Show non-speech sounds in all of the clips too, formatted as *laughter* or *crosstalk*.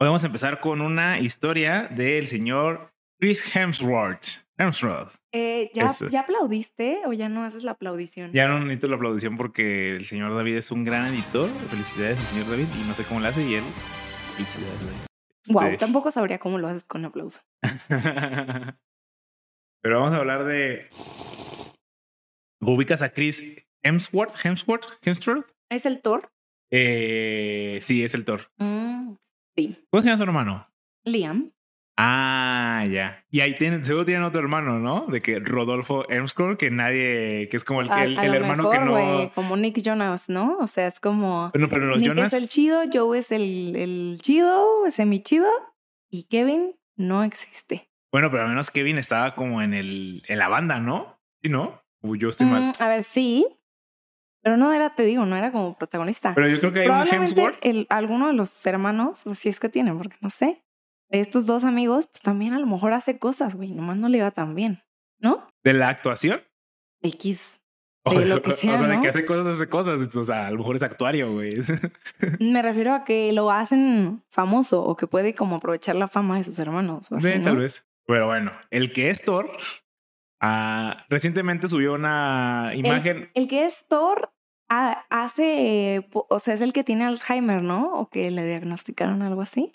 Hoy vamos a empezar con una historia del señor Chris Hemsworth. Hemsworth. Eh, ¿ya. ¿Ya aplaudiste o ya no haces la aplaudición? Ya no necesito la aplaudición porque el señor David es un gran editor. Felicidades al señor David y no sé cómo lo hace y él. Felicidades, Wow, David. tampoco sabría cómo lo haces con aplauso. *laughs* Pero vamos a hablar de. ¿Ubicas a Chris Hemsworth? ¿Hemsworth? ¿Hemsworth? ¿Es el Thor? Eh, sí, es el Thor. Mm, sí. ¿Cómo se llama su hermano? Liam. Ah, ya. Y ahí tienen, seguro tienen otro hermano, ¿no? De que Rodolfo Hemsworth, que nadie, que es como el, A- el, a el lo hermano mejor, que no. como Nick Jonas, ¿no? O sea, es como Bueno, pero los Nick Jonas. es el chido, Joe es el, el chido, semi chido y Kevin no existe. Bueno, pero al menos Kevin estaba como en el, en la banda, ¿no? Sí, ¿no? Uy, yo estoy Mm, mal. a ver, sí, pero no era, te digo, no era como protagonista. Pero yo creo que hay un Probablemente Hemsworth. el, alguno de los hermanos, o si es que tienen, porque no sé, de estos dos amigos, pues también a lo mejor hace cosas, güey, nomás no le va tan bien, ¿no? de la actuación. X. O De lo que sea, o sea, de que hace cosas, hace cosas. O sea, a lo mejor es actuario, güey. *laughs* Me refiero a que lo hacen famoso o que puede como aprovechar la fama de sus hermanos. O así, Sí, ¿no? tal vez. Pero bueno, el que es Thor ah, recientemente subió una imagen. El que es Thor ha- hace, eh, o sea, es el que tiene Alzheimer, ¿no? O que le diagnosticaron algo así.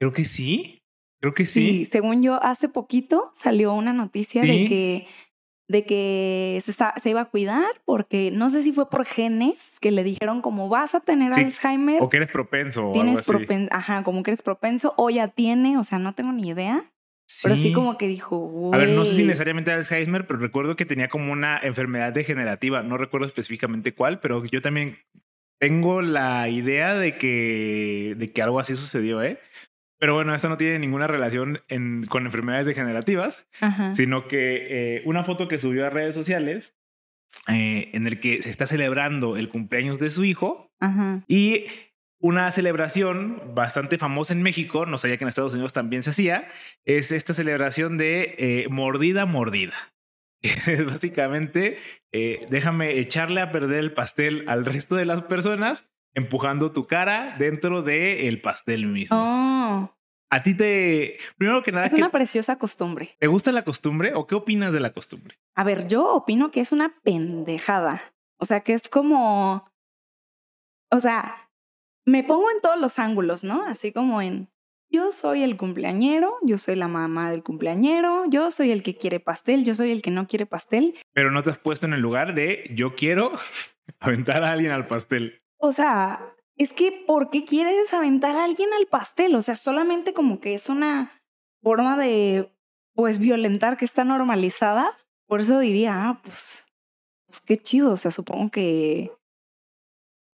Creo que sí. Creo que Sí, sí. según yo, hace poquito salió una noticia Sí. de que de que se, está- se iba a cuidar porque no sé si fue por genes que le dijeron como vas a tener Sí, Alzheimer, O que eres propenso tienes así. propen ajá, como que eres propenso o ya tiene, o sea, no tengo ni idea, pero sí como que dijo, A ver, no sé si necesariamente Alzheimer, pero recuerdo que tenía como una enfermedad degenerativa. No recuerdo específicamente cuál, pero yo también tengo la idea de que, de que algo así sucedió, ¿eh? Pero bueno, esto no tiene ninguna relación en- con enfermedades degenerativas, Ajá. sino que eh, una foto que subió a redes sociales eh, en el que se está celebrando el cumpleaños de su hijo Ajá. y una celebración bastante famosa en México, no sabía que en Estados Unidos también se hacía, es esta celebración de eh, mordida, mordida. *laughs* Es básicamente, eh, déjame echarle a perder el pastel al resto de las personas, empujando tu cara dentro del pastel mismo. Oh, A ti te, primero que nada, es ¿qué- una preciosa costumbre. ¿te gusta la costumbre o qué opinas de la costumbre? A ver, yo opino que es una pendejada. O sea, que es como. O sea, me pongo en todos los ángulos, ¿no? Así como en. Yo soy el cumpleañero, yo soy la mamá del cumpleañero, yo soy el que quiere pastel, yo soy el que no quiere pastel. Pero no te has puesto en el lugar de yo quiero *laughs* aventar a alguien al pastel. O sea, es que ¿por qué quieres aventar a alguien al pastel? O sea, solamente como que es una forma de, pues, violentar que está normalizada. Por eso diría, ah, pues, pues qué chido. O sea, supongo que...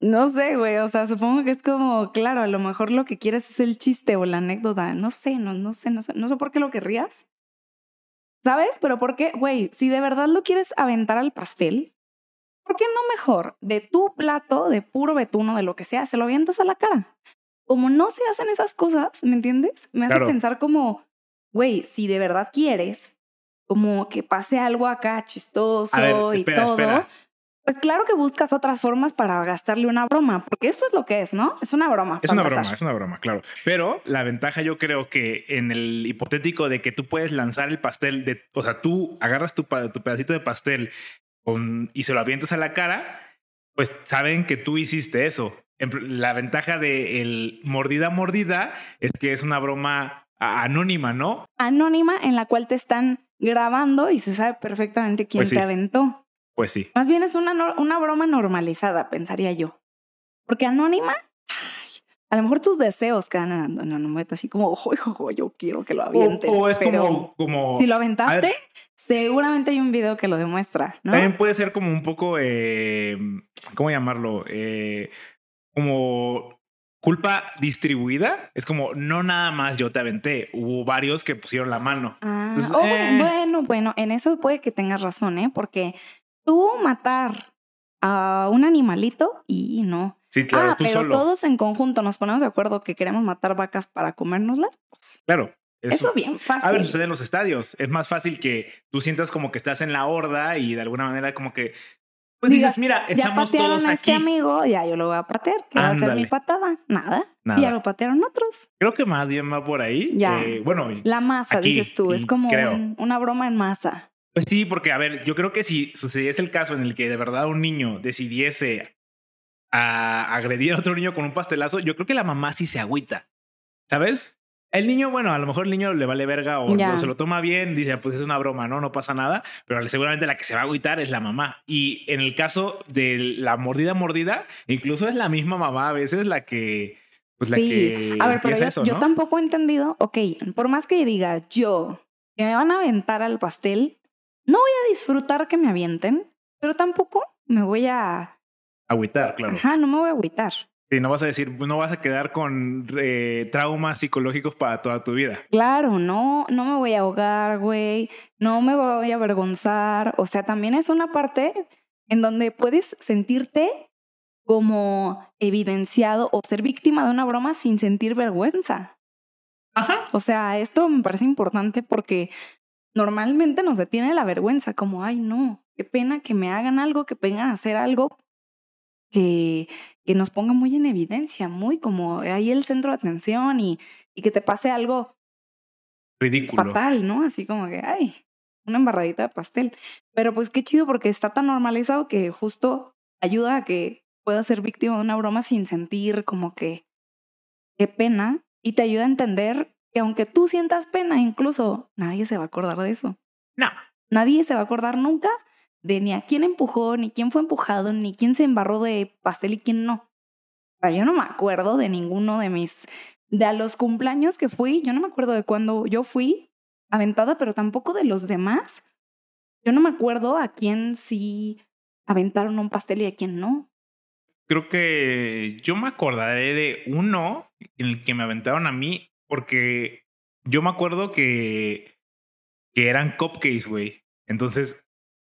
No sé, güey. O sea, supongo que es como, claro, a lo mejor lo que quieres es el chiste o la anécdota. No sé, no, no sé, no sé. No sé por qué lo querrías. ¿Sabes? Pero ¿por qué, güey? Si de verdad lo quieres aventar al pastel, ¿por qué no mejor de tu plato, de puro betuno, de lo que sea, se lo avientas a la cara? Como no se hacen esas cosas, ¿me entiendes? Me hace Claro. pensar como, güey, si de verdad quieres, como que pase algo acá chistoso y todo, espera. Pues claro que buscas otras formas para gastarle una broma, porque eso es lo que es, ¿no? Es una broma. Es una broma, es una broma, claro. Pero la ventaja yo creo que en el hipotético de que tú puedes lanzar el pastel, de, o sea, tú agarras tu, tu pedacito de pastel con- y se lo avientas a la cara, pues saben que tú hiciste eso. La ventaja de el mordida mordida es que es una broma anónima, ¿no? Anónima en la cual te están grabando y se sabe perfectamente quién Pues sí. te aventó. Pues sí. Más bien es una, una broma normalizada, pensaría yo. Porque anónima, ay, a lo mejor tus deseos quedan en anonimato, así como, ojo, ojo, yo quiero que lo avienten. O, o es pero como, como si lo aventaste, ver. seguramente hay un video que lo demuestra, ¿no? También puede ser como un poco, eh, ¿cómo llamarlo? Eh, como culpa distribuida. Es como no nada más yo te aventé. Hubo varios que pusieron la mano. Ah, Pues, oh, eh. bueno, bueno, en eso puede que tengas razón, ¿eh? Porque tú matar a un animalito y no. Sí, claro, ah, tú pero solo. todos en conjunto nos ponemos de acuerdo que queremos matar vacas para comérnoslas. Pues Claro. eso, bien fácil. A ver, sucede en los estadios. Es más fácil que tú sientas como que estás en la horda y de alguna manera como que Pues dices, mira, ya estamos patearon todos a este aquí. amigo, ya yo lo voy a patear. ¿Qué va a ser mi patada? Nada. Nada. Y ya lo patearon otros. Creo que más bien va por ahí. Ya. Eh, bueno, La masa, Aquí, dices tú, es como un- una broma en masa. Pues sí, porque a ver, yo creo que si sucediese el caso en el que de verdad un niño decidiese a agredir a otro niño con un pastelazo, yo creo que la mamá sí se agüita. ¿Sabes? El niño, bueno, a lo mejor el niño le vale verga o, se lo toma bien, dice, pues es una broma, no, no pasa nada, pero seguramente la que se va a agüitar es la mamá. Y en el caso de la mordida mordida, incluso es la misma mamá a veces la que pues la sí. que a ver, pero yo, eso, yo tampoco he entendido, ok, por más que diga yo que me van a aventar al pastel, no voy a disfrutar que me avienten, pero tampoco me voy a... Agüitar, claro. Ajá, no me voy a agüitar. Sí, no vas a decir, no vas a quedar con eh, traumas psicológicos para toda tu vida. Claro, no, no me voy a ahogar, güey, no me voy a avergonzar. O sea, también es una parte en donde puedes sentirte como evidenciado o ser víctima de una broma sin sentir vergüenza. Ajá. O sea, esto me parece importante porque normalmente nos detiene la vergüenza, como, ay, no, qué pena que me hagan algo, que vengan a hacer algo que, que nos ponga muy en evidencia, muy como ahí el centro de atención y, y que te pase algo Ridículo. fatal, ¿no? Así como que, ay, una embarradita de pastel. Pero pues qué chido porque está tan normalizado que justo ayuda a que puedas ser víctima de una broma sin sentir como que qué pena y te ayuda a entender que aunque tú sientas pena, incluso nadie se va a acordar de eso. No. Nadie se va a acordar nunca de ni a quién empujó, ni quién fue empujado, ni quién se embarró de pastel y quién no. O sea, yo no me acuerdo de ninguno de mis, de a los cumpleaños que fui, yo no me acuerdo de cuando yo fui aventada, pero tampoco de los demás. Yo no me acuerdo a quién sí aventaron un pastel y a quién no. Creo que yo me acordaré de uno en el que me aventaron a mí porque yo me acuerdo que, que eran cupcakes, güey. Entonces,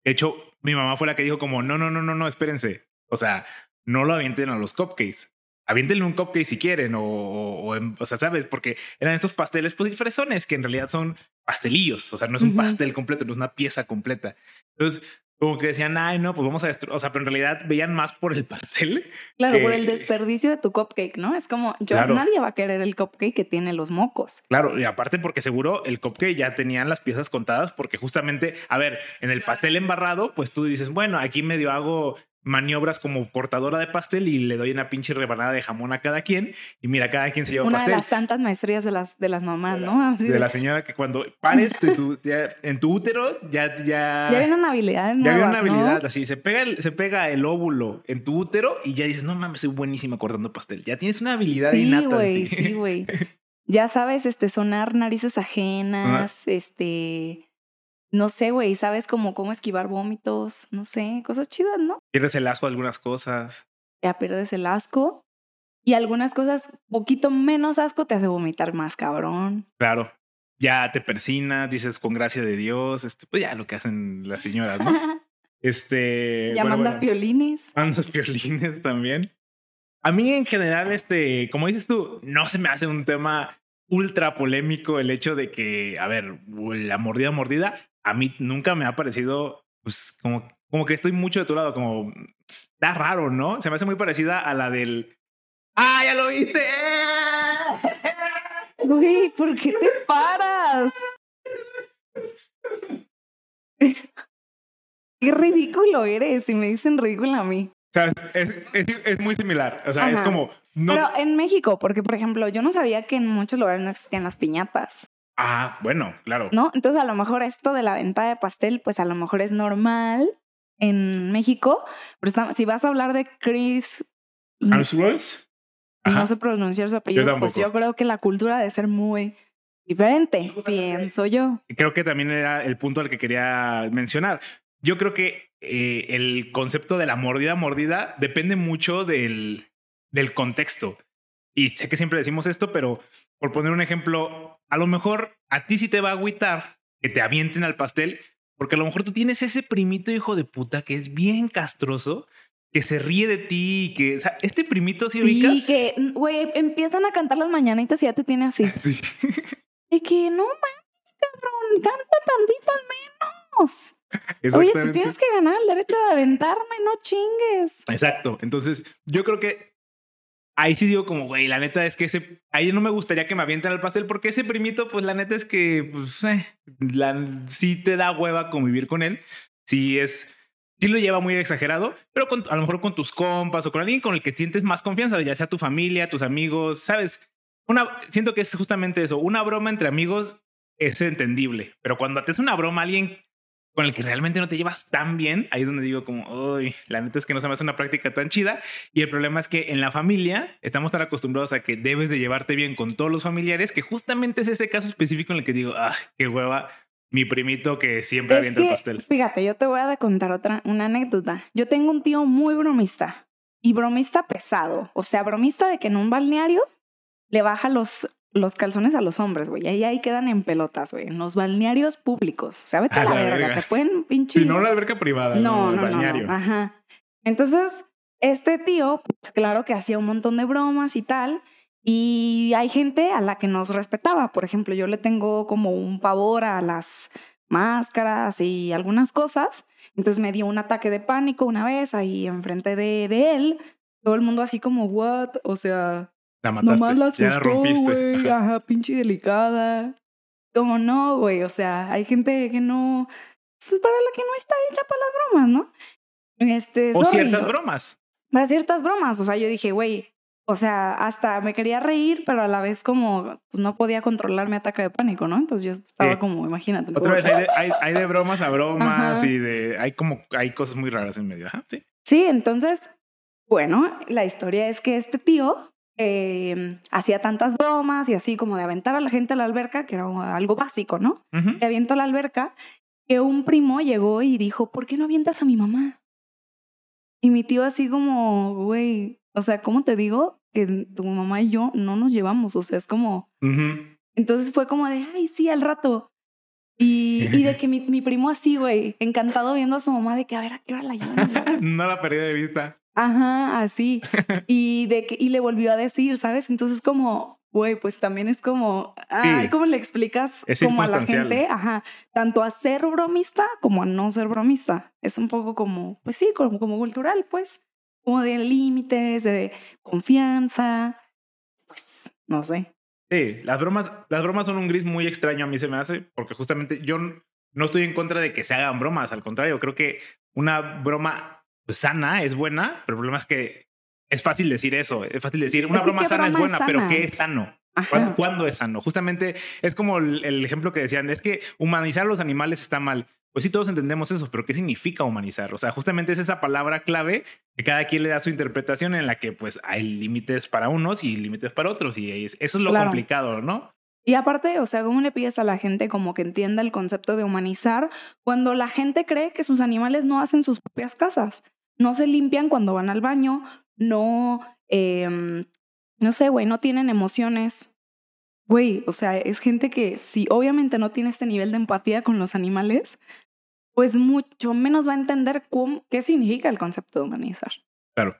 de hecho, mi mamá fue la que dijo como, no, no, no, no, no, espérense. O sea, no lo avienten a los cupcakes. Aviéntenle un cupcake si quieren o, o, o, o sea, ¿sabes? Porque eran estos pasteles pues fresones que en realidad son pastelillos. O sea, no es un pastel completo, no es una pieza completa. Entonces, como que decían, ay, no, pues vamos a destruir. O sea, pero en realidad veían más por el *laughs* pastel Claro, que- por el desperdicio de tu cupcake, ¿no? Es como, yo, Claro. nadie va a querer el cupcake que tiene los mocos. Claro, y aparte porque seguro el cupcake ya tenían las piezas contadas porque justamente, a ver, en el pastel embarrado, pues tú dices, bueno, aquí medio hago maniobras como cortadora de pastel y le doy una pinche rebanada de jamón a cada quien y mira, cada quien se lleva Una de pastel. las tantas maestrías de las, de las mamás, ¿no? Así De de- la señora que cuando pares de tu, ya- en tu útero ya ya ya vienen habilidades ya nuevas, viene una habilidad ¿no? así se pega el, se pega el óvulo en tu útero y ya dices no mames soy buenísima cortando pastel ya tienes una habilidad Sí, innata en güey, sí, güey. *laughs* Ya sabes, este, sonar narices ajenas, este, no sé, güey, sabes como cómo esquivar vómitos, no sé, cosas chidas, ¿no? pierdes el asco a algunas cosas Ya pierdes el asco y algunas cosas poquito menos asco te hace vomitar más, cabrón. Claro. Ya te persinas, dices con gracia de Dios, este, pues ya lo que hacen las señoras, ¿no? *laughs* Este. ya bueno, mandas bueno, violines. mandas violines también. A mí, en general, este, como dices tú, no se me hace un tema ultra polémico el hecho de que, a ver, la mordida mordida, a mí nunca me ha parecido, pues, como, como que estoy mucho de tu lado, como da raro, ¿no? Se me hace muy parecida a la del. ¡Ah, ya lo viste! *laughs* Güey, ¿por qué te paras? *laughs* Qué ridículo eres y me dicen ridícula a mí. O sea, es, es, es muy similar. O sea, es como. No, Pero en México, porque por ejemplo, yo no sabía que en muchos lugares no existían las piñatas, Ah, bueno, claro. ¿no? Entonces a lo mejor esto de la venta de pastel, pues a lo mejor es normal en México, pero está- si vas a hablar de Chris, Hemsworth. No sé pronunciar su apellido, pues tampoco. yo creo que la cultura debe ser muy diferente, pienso yo. Creo que también era el punto al que quería mencionar. Yo creo que eh, el concepto de la mordida mordida depende mucho del, del contexto. Y sé que siempre decimos esto, pero por poner un ejemplo, a lo mejor a ti sí te va a agüitar que te avienten al pastel, porque a lo mejor tú tienes ese primito hijo de puta que es bien castroso, que se ríe de ti y que, o sea, este primito si Sí, ubicas. que, güey, empiezan a cantar las mañanitas y ya te tiene así. *laughs* Sí. De que no mames, cabrón, canta tantito al menos. Oye, tú tienes que ganar el derecho de aventarme, no chingues. Exacto. Entonces, yo creo que ahí sí digo como, güey, la neta es que ese, ahí no me gustaría que me avienten al pastel porque ese primito, pues la neta es que, pues, eh, la, sí te da hueva convivir con él. Sí es, sí lo lleva muy exagerado, pero con, a lo mejor con tus compas o con alguien con el que sientes más confianza, ya sea tu familia, tus amigos, ¿sabes? Una, siento que es justamente eso, una broma entre amigos es entendible, pero cuando te una broma alguien con el que realmente no te llevas tan bien, ahí es donde digo como, uy, la neta es que no se me hace una práctica tan chida. Y el problema es que en la familia estamos tan acostumbrados a que debes de llevarte bien con todos los familiares, que justamente es ese caso específico en el que digo, ah, qué hueva, mi primito que siempre avienta el pastel. Fíjate, yo te voy a contar otra, una anécdota. Yo tengo un tío muy bromista y bromista pesado, o sea, bromista de que en un balneario le baja los los calzones a los hombres, güey. Ahí, ahí quedan en pelotas, güey. En los balnearios públicos. O sea, vete a, la, verga. Te pueden pinche. Si no, la alberca privada. No, no, no, Ajá. Entonces, este tío, pues claro que hacía un montón de bromas y tal. Y hay gente a la que nos respetaba. Por ejemplo, yo le tengo como un pavor a las máscaras y algunas cosas. Entonces me dio un ataque de pánico una vez ahí enfrente de, de él. Todo el mundo así como, what? O sea, la mataste. Nomás la asustó, güey. Ajá, pinche delicada. Como no, güey. O sea, hay gente que no. Para la que no está hecha para las bromas, ¿no? Este, o ciertas bromas. Para ciertas bromas. O sea, yo dije, güey. O sea, hasta me quería reír, pero a la vez como pues no podía controlar mi ataque de pánico, ¿no? Entonces yo estaba como, imagínate. Otra vez hay de, hay, hay de, bromas a bromas y de hay como hay cosas muy raras en medio. Ajá, sí. Sí, entonces, bueno, la historia es que este tío eh, hacía tantas bromas y así como de aventar a la gente a la alberca, que era algo básico, ¿no? Te aviento a la alberca, que un primo llegó y dijo, ¿por qué no avientas a mi mamá? Y mi tío así como, güey, o sea, ¿cómo te digo que tu mamá y yo no nos llevamos? O sea, es como... Entonces fue como de, ay, sí, al rato. Y, y de que mi, mi primo así, güey, encantado viendo a su mamá de que a ver a qué hora la llaman. *laughs* no la perdí de vista. Ajá, así. *laughs* y de que, y le volvió a decir, ¿sabes? Entonces como, güey, pues también es como, ay, ¿cómo le explicas como a la gente? Ajá, tanto a ser bromista como a no ser bromista. Es un poco como, pues sí, como, como cultural, pues, como de límites, de confianza, pues, no sé. Sí, las bromas, las bromas son un gris muy extraño a mí se me hace, porque justamente yo no estoy en contra de que se hagan bromas, al contrario, creo que una broma pues, sana, es buena, pero el problema es que es fácil decir eso. Es fácil decir una broma sana es buena, pero ¿qué es sano? ¿Cuándo, es sano? Justamente es como el, ejemplo que decían, es que humanizar a los animales está mal. Pues sí, todos entendemos eso, pero ¿qué significa humanizar? O sea, justamente es esa palabra clave que cada quien le da su interpretación en la que pues hay límites para unos y límites para otros. Y eso es lo complicado, ¿no? Y aparte, o sea, ¿cómo le pides a la gente como que entienda el concepto de humanizar cuando la gente cree que sus animales no hacen sus propias casas? No se limpian cuando van al baño, no, eh, no sé, güey, no tienen emociones. Güey, o sea, es gente que si obviamente no tiene este nivel de empatía con los animales, pues mucho menos va a entender qué significa el concepto de humanizar. Claro.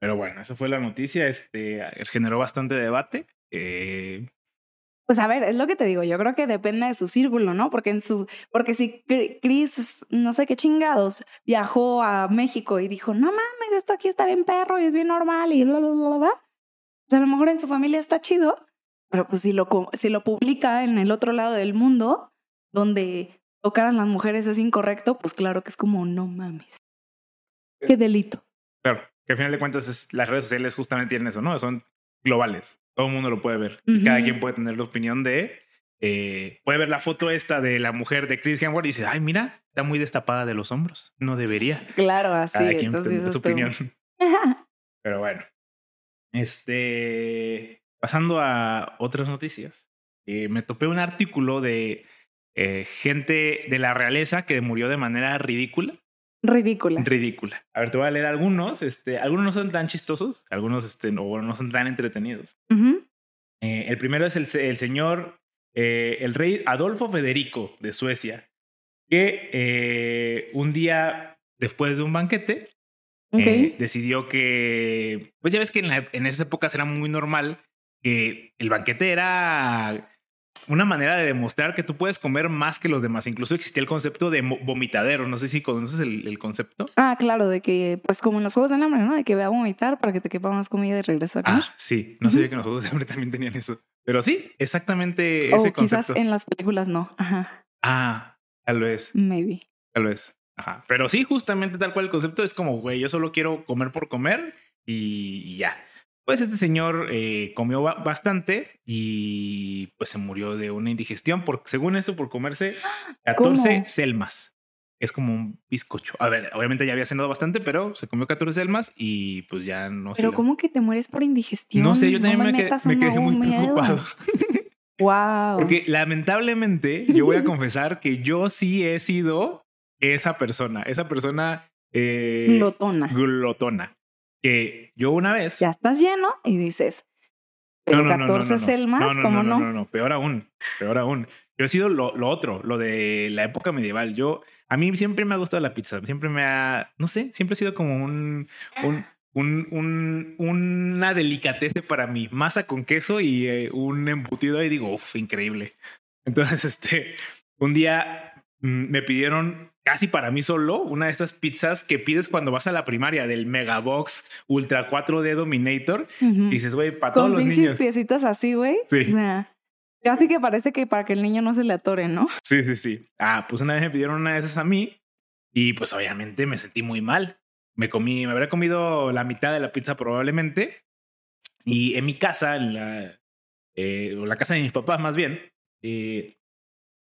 Pero bueno, esa fue la noticia. Este generó bastante debate. Eh, pues a ver, es lo que te digo, yo creo que depende de su círculo, ¿no? Porque en su, porque si Chris, no sé qué chingados, viajó a México y dijo, no mames, esto aquí está bien perro y es bien normal y bla, bla, bla, bla. O sea, a lo mejor en su familia está chido, pero pues si lo, si lo publica en el otro lado del mundo, donde tocar a las mujeres es incorrecto, pues claro que es como, no mames. Qué delito. Claro, que al final de cuentas las redes sociales justamente tienen eso, ¿no? Son globales. Todo el mundo lo puede ver. Cada quien puede tener la opinión de. Eh, puede ver la foto esta de la mujer de Chris Hemsworth y dice, ay, mira, está muy destapada de los hombros. No debería. Claro, así. Cada quien tiene su opinión. *laughs* *laughs* Pero bueno. Este. Pasando a otras noticias. Eh, me topé un artículo de eh, gente de la realeza que murió de manera ridícula. Ridícula. Ridícula. A ver, te voy a leer algunos. Este, algunos no son tan chistosos, algunos este, no, no son tan entretenidos. Eh, el primero es el, el señor, eh, el rey Adolfo Federico de Suecia, que eh, un día después de un banquete decidió que, pues ya ves que en, en esas épocas era muy normal que el banquete era una manera de demostrar que tú puedes comer más que los demás. Incluso existía el concepto de vomitadero. No sé si conoces el, concepto. Ah, claro, de que, pues como en los juegos del hambre, ¿no? De que vea a vomitar para que te quepa más comida y regresa a comer. Ah, sí. No sabía que en los juegos del hambre también tenían eso. Pero sí, exactamente ese concepto. quizás en las películas no. Ajá. Ah, tal vez. Maybe. Tal vez. Ajá. Pero sí, justamente tal cual el concepto es como, güey, yo solo quiero comer por comer y ya. Pues este señor eh, comió bastante y pues se murió de una indigestión, porque según eso, por comerse *gasps* 14 selmas. Es como un bizcocho. A ver, obviamente ya había cenado bastante, pero se comió 14 selmas y pues ya no sé. Pero ¿cómo que te mueres por indigestión? No sé, yo también me, quedé, muy preocupado. wow. *laughs* *laughs* Porque lamentablemente yo voy a *laughs* confesar que yo sí he sido esa persona, esa persona eh, glotona. Glotona que yo una vez. Ya estás lleno y dices, pero 14 selmas, ¿cómo no? No, no, no, peor aún, peor aún. Yo he sido lo, lo, otro, lo de la época medieval. Yo, a mí siempre me ha gustado la pizza, siempre me ha, no sé, siempre ha sido como un, un, un, un una delicatese para mí, masa con queso y eh, un embutido y digo, uff, increíble. Entonces, *laughs* este, un día mm, me pidieron casi para mí solo, una de estas pizzas que pides cuando vas a la primaria del Megabox Ultra 4D Dominator. Y dices, güey, para todos los niños. piecitas así, güey. Sí. O sea, casi que parece que para que el niño no se le atore, ¿no? Sí, sí, sí. Ah, pues una vez me pidieron una de esas a mí y pues obviamente me sentí muy mal. Me comí, me habría comido la mitad de la pizza probablemente. Y en mi casa, en la, eh, o la casa de mis papás más bien, eh,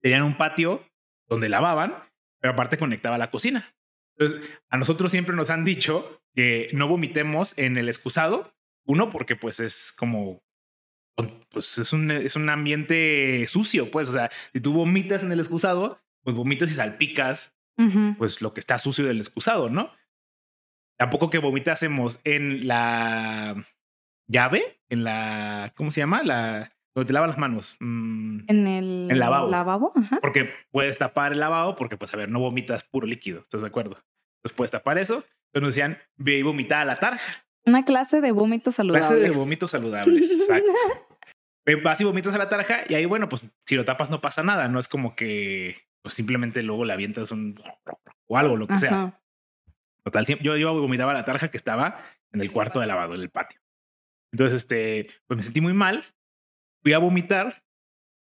tenían un patio donde lavaban pero aparte conectaba a la cocina. Entonces, a nosotros siempre nos han dicho que no vomitemos en el excusado. Uno, porque pues es como, pues es un, es un ambiente sucio, pues, o sea, si tú vomitas en el excusado, pues vomitas y salpicas, pues lo que está sucio del excusado, ¿no? Tampoco que vomitásemos en la llave, en la, ¿cómo se llama? La, donde te lavas las manos. Mm, en el, lavabo. Porque puedes tapar el lavabo porque, pues, a ver, no vomitas puro líquido. ¿Estás de acuerdo? Entonces puedes tapar eso. Entonces nos decían, ve y vomita a la tarja. Una clase de vómitos saludables. Clase de vómitos saludables. *laughs* Exacto. Vas y vomitas a la tarja y ahí, bueno, pues si lo tapas no pasa nada. No es como que pues, simplemente luego le avientas un o algo, lo que sea. Total, yo iba a vomitar a la tarja que estaba en el cuarto de lavado, en el patio. Entonces, este, pues me sentí muy mal fui a vomitar,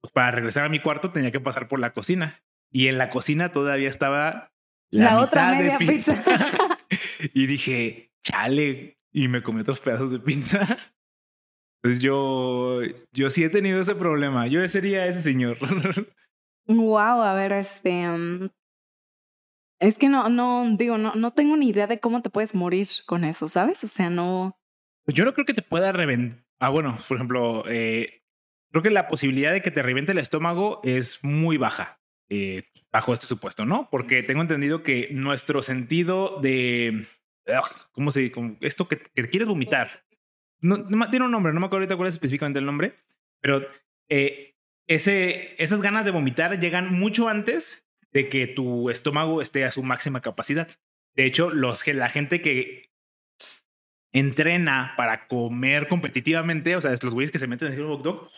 pues para regresar a mi cuarto tenía que pasar por la cocina. Y en la cocina todavía estaba la, otra media de pizza. *laughs* y dije, chale, y me comí otros pedazos de pizza. Entonces yo, yo sí he tenido ese problema. Yo sería ese señor. *laughs* wow, a ver, este. Um, es que no, no, digo, no, no tengo ni idea de cómo te puedes morir con eso, ¿sabes? O sea, no. Pues yo no creo que te pueda reventar. Ah, bueno, por ejemplo, eh, creo que la posibilidad de que te reviente el estómago es muy baja, eh, bajo este supuesto, ¿no? Porque tengo entendido que nuestro sentido de, ¿cómo se dice? Esto que, quieres vomitar, no, tiene un nombre, no me acuerdo ahorita cuál es específicamente el nombre, pero eh, ese, esas ganas de vomitar llegan mucho antes de que tu estómago esté a su máxima capacidad. De hecho, los, la gente que entrena para comer competitivamente, o sea, los güeyes que se meten en el hot dog,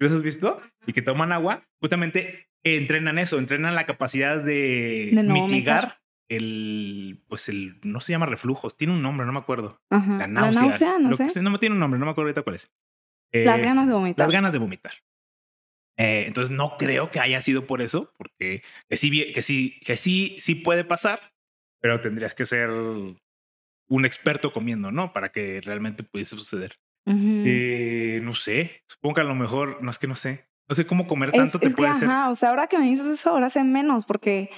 ¿Los has visto? Y que toman agua, justamente entrenan eso, entrenan la capacidad de, mitigar el, pues el, no se llama reflujos, tiene un nombre, no me acuerdo. La náusea. no sé. no tiene un nombre, no me acuerdo ahorita cuál es. las eh, ganas de vomitar. Las ganas de vomitar. Eh, entonces no creo que haya sido por eso, porque que sí, que sí, que sí, sí puede pasar, pero tendrías que ser un experto comiendo, ¿no? Para que realmente pudiese suceder. Eh, no sé, supongo que a lo mejor, no es que no sé, no sé cómo comer tanto te puede que, O sea, ahora que me dices eso, ahora sé menos, porque,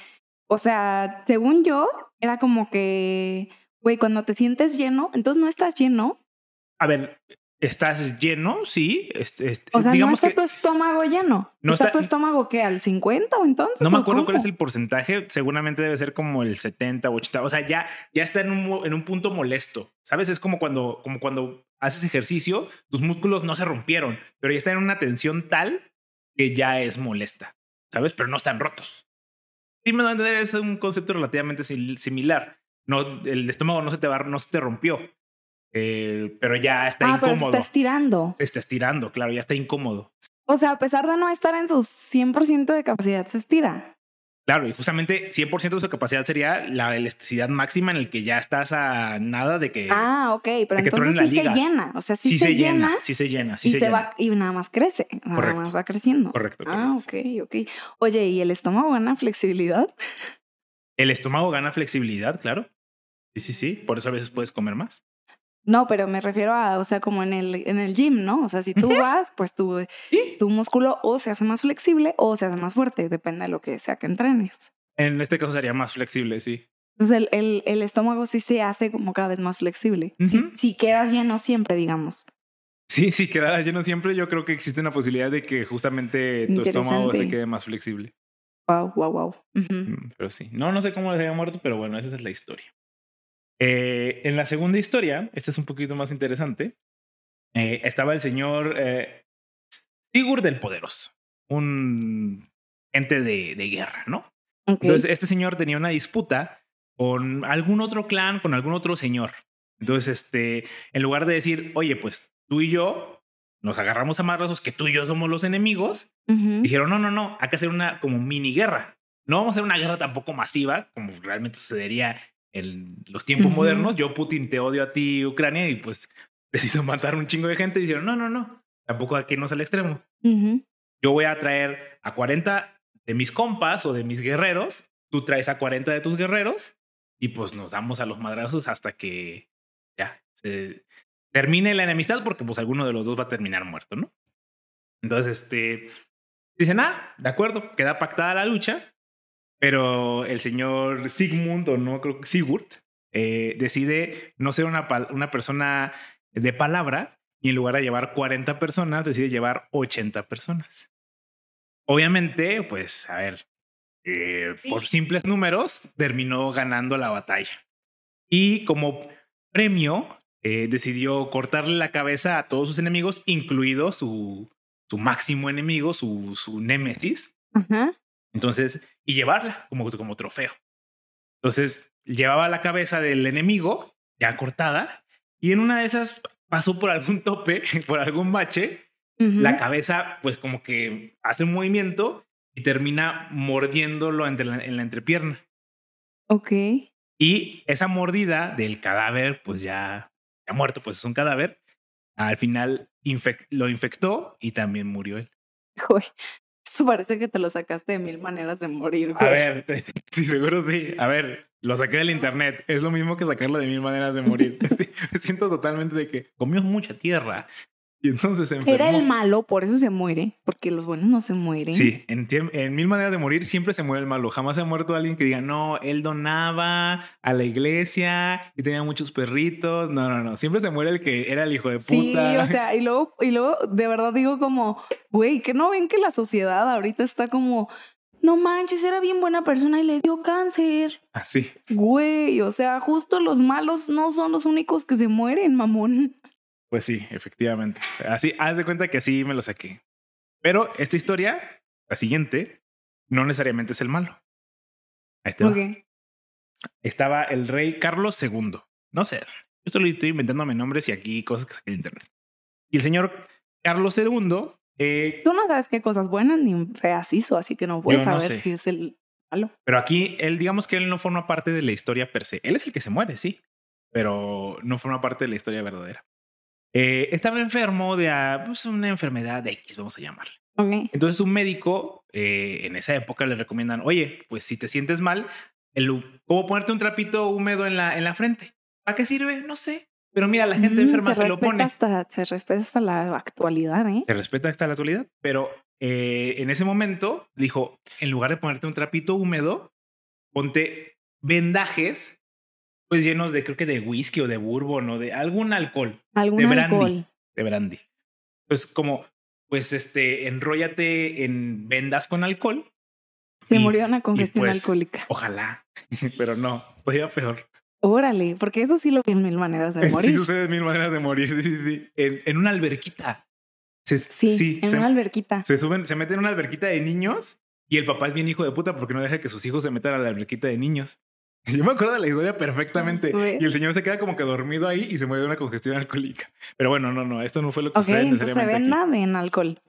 o sea, según yo, era como que, güey, cuando te sientes lleno, entonces no estás lleno. A ver, estás lleno, sí. o sea, no está tu estómago lleno. No está, tu estómago que al 50 o entonces. No me acuerdo cuál es el porcentaje. Seguramente debe ser como el 70 o 80. O sea, ya, ya está en un, en un punto molesto. Sabes? Es como cuando, como cuando haces ejercicio, tus músculos no se rompieron, pero ya están en una tensión tal que ya es molesta. ¿Sabes? Pero no están rotos. Sí, me a entender, es un concepto relativamente similar. No, el estómago no se te va, no se te rompió eh, pero ya está ah, incómodo. se está estirando. Se está estirando, claro, ya está incómodo. O sea, a pesar de no estar en su 100% de capacidad, se estira. Claro, y justamente 100% de su capacidad sería la elasticidad máxima en el que ya estás a nada de que... Ah, ok, pero entonces sí se llena. O sea, sí, se, llena, Sí se llena, sí y se, se llena. va y nada más crece, nada Correcto. más va creciendo. Correcto, Ah, correcto. ok, ok. Oye, ¿y el estómago gana flexibilidad? El estómago gana flexibilidad, claro. Sí, sí, sí. Por eso a veces puedes comer más. No, pero me refiero a, o sea, como en el, en el gym, ¿no? O sea, si tú vas, pues tu, Sí. tu músculo o se hace más flexible o se hace más fuerte, depende de lo que sea que entrenes. En este caso sería más flexible, sí. Entonces el, el, el estómago sí se hace como cada vez más flexible. si, Ujú. si quedas lleno siempre, digamos. Sí, si quedara lleno siempre, yo creo que existe una posibilidad de que justamente tu estómago se quede más flexible. Wow, wow, wow. Pero sí. No, no sé cómo les había muerto, pero bueno, esa es la historia. Eh, en la segunda historia, esta es un poquito más interesante. eh, estaba el señor eh, Sigurd del Poderoso, un ente de, de guerra, ¿no? Entonces, este señor tenía una disputa con algún otro clan, con algún otro señor. Entonces, este, en lugar de decir, oye, pues tú y yo nos agarramos a madrazos, que tú y yo somos los enemigos, dijeron, no, no, no, hay que hacer una como mini guerra. No vamos a hacer una guerra tampoco masiva, como realmente sucedería en los tiempos modernos. Yo, Putin, te odio a ti, Ucrania, y pues *laughs* decido matar un chingo de gente. Y dijeron, no, no, no, tampoco aquí no es al extremo. Yo voy a traer a 40 de mis compas o de mis guerreros, tú traes a 40 de tus guerreros, y pues nos damos a los madrazos hasta que ya se termine la enemistad, porque pues alguno de los dos va a terminar muerto, ¿no? Entonces, este, dicen, ah, de acuerdo, queda pactada la lucha, pero el señor Sigmund, o no creo que Sigurd, eh, decide no ser una, persona de palabra y en lugar de llevar 40 personas, decide llevar 80 personas. Obviamente, pues, a ver, eh, Sí. por simples números, terminó ganando la batalla. Y como premio, eh, decidió cortarle la cabeza a todos sus enemigos, incluido su, su máximo enemigo, su, su némesis. Ajá. Entonces, y llevarla como, como trofeo. Entonces, llevaba la cabeza del enemigo ya cortada y en una de esas pasó por algún *laughs* tope, por algún bache, la cabeza pues como que hace un movimiento y termina mordiéndolo entre la- en la entrepierna. Ok. Y esa mordida del cadáver, pues ya, ya muerto, pues es un cadáver, al final lo infectó y también murió él. *laughs* Güey, esto parece que te lo sacaste de mil maneras de morir, güey. A ver, *laughs* sí, seguro sí. A ver, lo saqué del internet. Es lo mismo que sacarlo de mil maneras de morir. *laughs* Me siento totalmente de que comió mucha tierra y entonces se enfermó. Era el malo, por eso se muere, porque los buenos no se mueren. Sí, en, mil maneras de morir siempre se muere el malo. Jamás se ha muerto alguien que diga, no, él donaba a la iglesia y tenía muchos perritos. No, no, no. Siempre se muere el que era el hijo de Sí, puta. o sea, y luego, y luego de verdad digo como, güey, que no ven que la sociedad ahorita está como, no manches, era bien buena persona y le dio cáncer. Así. Güey, o sea, justo los malos no son los únicos que se mueren, mamón. Pues sí, efectivamente. Así, haz de cuenta que así me lo saqué. Pero esta historia, la siguiente, no necesariamente es el malo. Ahí te va. Ok. Estaba el rey Carlos II. No sé, yo solo estoy inventándome nombres y aquí cosas que saqué de internet. Y el señor Carlos II, eh, Tú no sabes qué cosas buenas ni feas hizo, así que no puedes Yo no saber sé. si es el malo. pero aquí él, digamos que él no forma parte de la historia per se. Él es el que se muere, sí, pero no forma parte de la historia verdadera. Eh, estaba enfermo de ah, pues, una enfermedad X, vamos a llamarle. Ok. Entonces un médico eh, en esa época le recomiendan, oye, pues si te sientes mal, el, ¿cómo ponerte un trapito húmedo en la, en la frente? ¿Para qué sirve? No sé. Pero mira, la gente Mm, enferma se, lo respeta pone. Hasta, se respeta hasta la actualidad, ¿eh? Se respeta hasta la actualidad. Pero eh, en ese momento dijo, en lugar de ponerte un trapito húmedo, ponte vendajes, pues llenos de, creo que de whisky o de bourbon o de algún alcohol, Algún de brandy. alcohol. de brandy. Pues como, pues este, enróllate en vendas con alcohol. Se Y- murió una congestión pues, alcohólica. Ojalá, *laughs* pero no, podía peor. Órale, porque eso sí lo vi en mil maneras de *laughs* Sí morir. sucede de mil maneras de morir. Sí, sí, sí. En, en una alberquita. Se, Sí, en se, una alberquita. se suben, se meten en una alberquita de niños y el papá es bien hijo de puta porque no deja que sus hijos se metan a la alberquita de niños. Yo me acuerdo de la historia perfectamente. Y el señor se queda como que dormido ahí y se muere de una congestión alcohólica. Pero bueno, no, no, esto no fue lo que Ok, sucede entonces se necesariamente ven aquí. nada en alcohol.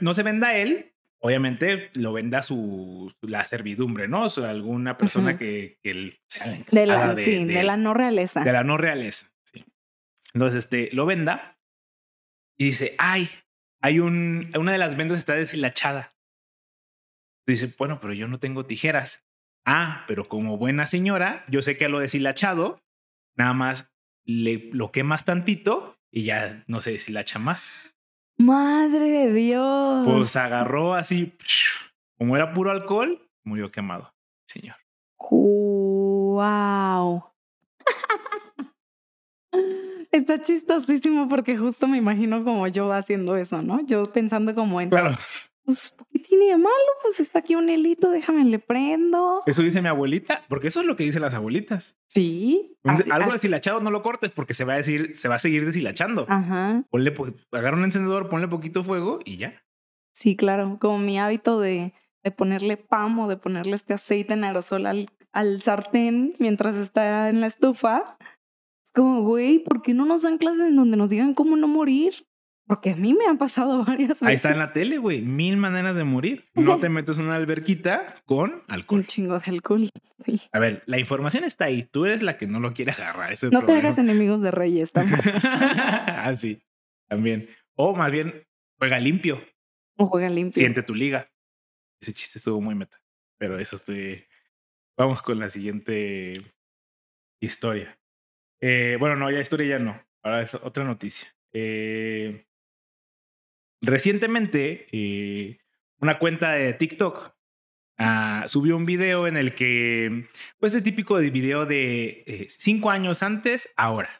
no se venda él, obviamente lo venda su la servidumbre, ¿no? O sea, alguna persona que, que sea la de la, de, sí, de, la no realeza. De la no realeza, sí. Entonces, este, lo venda y dice, ay, hay un, una de las vendas está deshilachada. Dice, bueno, pero yo no tengo tijeras. Ah, pero como buena señora, yo sé que a lo deshilachado, nada más le lo quemas tantito y ya no se deshilacha más. Madre de Dios. Pues agarró así, como era puro alcohol, murió quemado, señor. Wow. *laughs* Está chistosísimo porque justo me imagino como yo haciendo eso, ¿no? Yo pensando como en. Claro. Pues, ¿qué tiene de malo? Pues está aquí un hilito, déjame le prendo. Eso dice mi abuelita, porque eso es lo que dicen las abuelitas. Sí. Algo deshilachado no lo cortes porque se va a decir, se va a seguir deshilachando. Ajá. Ponle, agarra un encendedor, ponle poquito fuego y ya. Sí, claro. Como mi hábito de, de ponerle pam o de ponerle este aceite en aerosol al, al sartén mientras está en la estufa. Es como, güey, ¿por qué no nos dan clases en donde nos digan cómo no morir? Porque a mí me han pasado *laughs* varias veces. Ahí está en la tele, güey. Mil maneras de morir. No te metes en una alberquita con alcohol. Un chingo de alcohol. A ver, la información está ahí. Tú eres la que no lo quiere agarrar. no te hagas enemigos de reyes tampoco. *laughs* ah, sí. También. O más bien, juega limpio. O juega limpio. Siente tu liga. Ese chiste estuvo muy meta. Pero eso estoy. Vamos con la siguiente historia. Eh, bueno, no, ya historia ya no. Ahora es otra noticia. Eh, Recientemente, eh, una cuenta de TikTok ah, subió un video en el que, pues, es típico de video de eh, cinco años antes, ahora.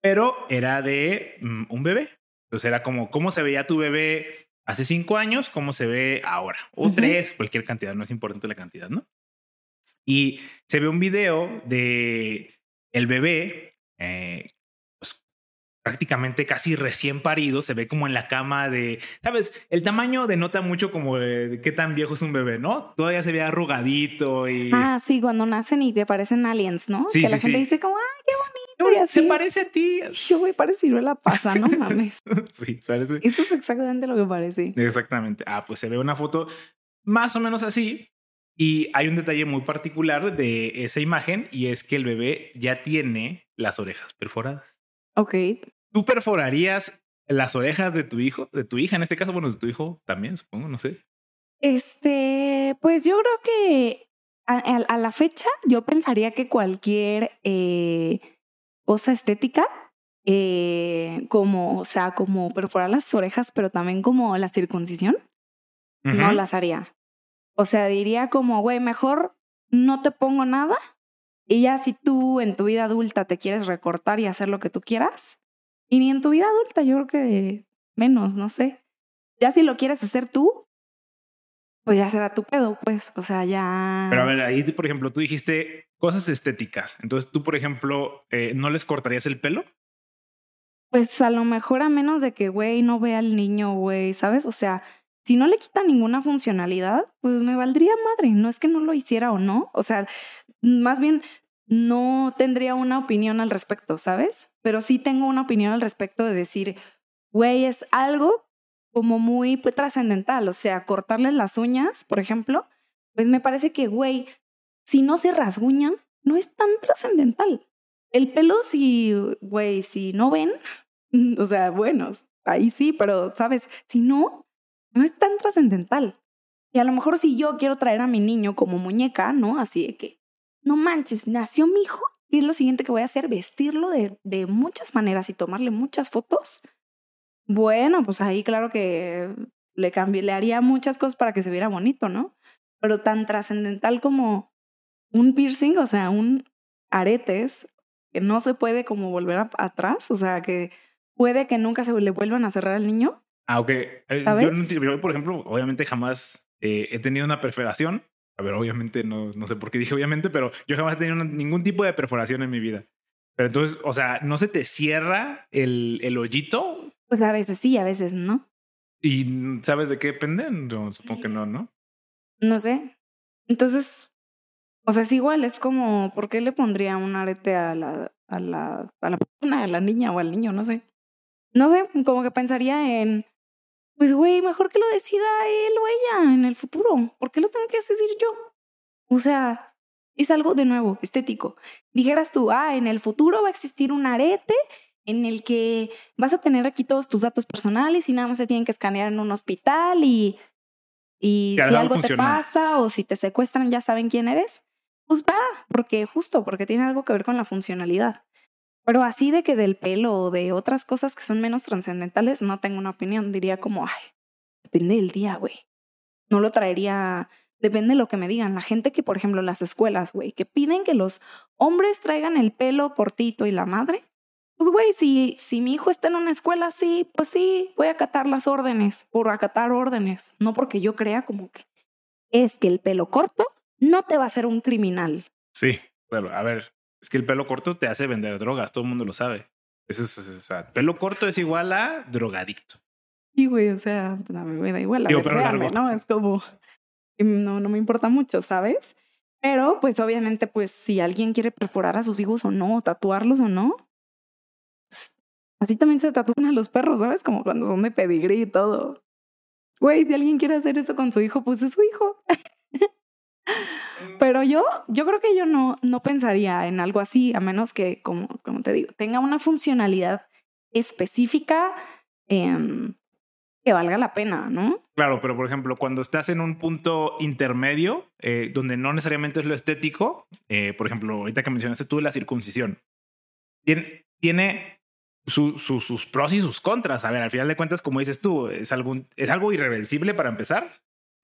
Pero era de mm, un bebé. Entonces era como cómo se veía tu bebé hace cinco años, cómo se ve ahora. O tres, cualquier cantidad, no es importante la cantidad, ¿no? Y se ve un video de el bebé eh, prácticamente casi recién parido, se ve como en la cama de, sabes, el tamaño denota mucho como de qué tan viejo es un bebé, ¿no? Todavía se ve arrugadito y... Ah, sí, cuando nacen y que parecen aliens, ¿no? Sí, que la gente dice como, ay, qué bonito. Se parece a ti. Yo, güey, parece la *laughs* pasa, no mames. sí, parece. Eso es exactamente lo que parece. Exactamente. Ah, pues se ve una foto más o menos así. Y hay un detalle muy particular de esa imagen y es que el bebé ya tiene las orejas perforadas. Ok. ¿Tú perforarías las orejas de tu hijo, de tu hija en este caso? Bueno, de tu hijo también, supongo, no sé. Este, pues yo creo que a, la fecha yo pensaría que cualquier eh, cosa estética, eh, como, o sea, como perforar las orejas, pero también como la circuncisión, no las haría. O sea, diría como, güey, mejor no te pongo nada y ya si tú en tu vida adulta te quieres recortar y hacer lo que tú quieras, y ni en tu vida adulta, yo creo que menos, no sé. Ya si lo quieres hacer tú, pues ya será tu pedo, pues, o sea, ya... Pero a ver, ahí, por ejemplo, tú dijiste cosas estéticas. Entonces, tú, por ejemplo, eh, ¿no les cortarías el pelo? Pues a lo mejor a menos de que, güey, no vea al niño, güey, ¿sabes? O sea, si no le quita ninguna funcionalidad, pues me valdría madre. No es que no lo hiciera o no. O sea, más bien no tendría una opinión al respecto, ¿sabes? Pero sí tengo una opinión al respecto de decir, güey, es algo como muy trascendental. O sea, cortarles las uñas, por ejemplo, pues me parece que, güey, si no se rasguñan, no es tan trascendental. El pelo, si, güey, si no ven, *laughs* o sea, bueno, ahí sí, pero, ¿sabes? Si no, no es tan trascendental. Y a lo mejor si yo quiero traer a mi niño como muñeca, ¿no? Así de que, no manches, nació mi hijo, y es lo siguiente que voy a hacer, vestirlo de, de muchas maneras y tomarle muchas fotos. Bueno, pues ahí claro que le cambié, le haría muchas cosas para que se viera bonito, ¿no? Pero tan trascendental como un piercing, o sea, un aretes, que no se puede como volver atrás, o sea, que puede que nunca se le vuelvan a cerrar al niño. Ah, ok. Eh, yo, por ejemplo, obviamente jamás eh, he tenido una perferación, a ver, obviamente no, no sé por qué dije obviamente, pero yo jamás he tenido ningún tipo de perforación en mi vida. Pero entonces, o sea, ¿no se te cierra el, el hoyito? Pues a veces sí, a veces no. ¿Y sabes de qué depende? No, supongo que no, ¿no? No sé. Entonces, o sea, es igual, es como, ¿por qué le pondría un arete a la, a la, a la persona, a la niña o al niño? No sé. No sé, como que pensaría en, pues güey, mejor que lo decida él o ella en el futuro. ¿Por qué lo tengo que decidir yo? O sea, es algo de nuevo, estético. Dijeras tú, ah, en el futuro va a existir un arete en el que vas a tener aquí todos tus datos personales y nada más se tienen que escanear en un hospital y, y si algo te pasa o si te secuestran ya saben quién eres. Pues va, porque justo, porque tiene algo que ver con la funcionalidad. Pero así de que del pelo o de otras cosas que son menos trascendentales, no tengo una opinión. Diría como, ay, depende del día, güey. No lo traería, depende de lo que me digan. La gente que, por ejemplo, las escuelas, güey, que piden que los hombres traigan el pelo cortito y la madre. Pues, güey, si, si mi hijo está en una escuela así, pues sí, voy a acatar las órdenes, por acatar órdenes. No porque yo crea como que es que el pelo corto no te va a hacer un criminal. Sí, pero a ver, es que el pelo corto te hace vender drogas, todo el mundo lo sabe. Eso es, o sea, pelo corto es igual a drogadicto. Sí, güey, o sea, pues, me da igual. ¿no? Es como, no, no me importa mucho, ¿sabes? Pero, pues, obviamente, pues, si alguien quiere perforar a sus hijos o no, tatuarlos o no, pues, así también se tatúan a los perros, ¿sabes? Como cuando son de pedigrí y todo. Güey, si alguien quiere hacer eso con su hijo, pues es su hijo. *laughs* Pero yo, yo creo que yo no, no pensaría en algo así, a menos que, como, como te digo, tenga una funcionalidad específica em, que valga la pena, ¿no? Claro, pero por ejemplo, cuando estás en un punto intermedio, eh, donde no necesariamente es lo estético, eh, por ejemplo, ahorita que mencionaste tú la circuncisión, tiene, tiene sus pros y sus contras. A ver, al final de cuentas, como dices tú, es, algún, es algo irreversible para empezar.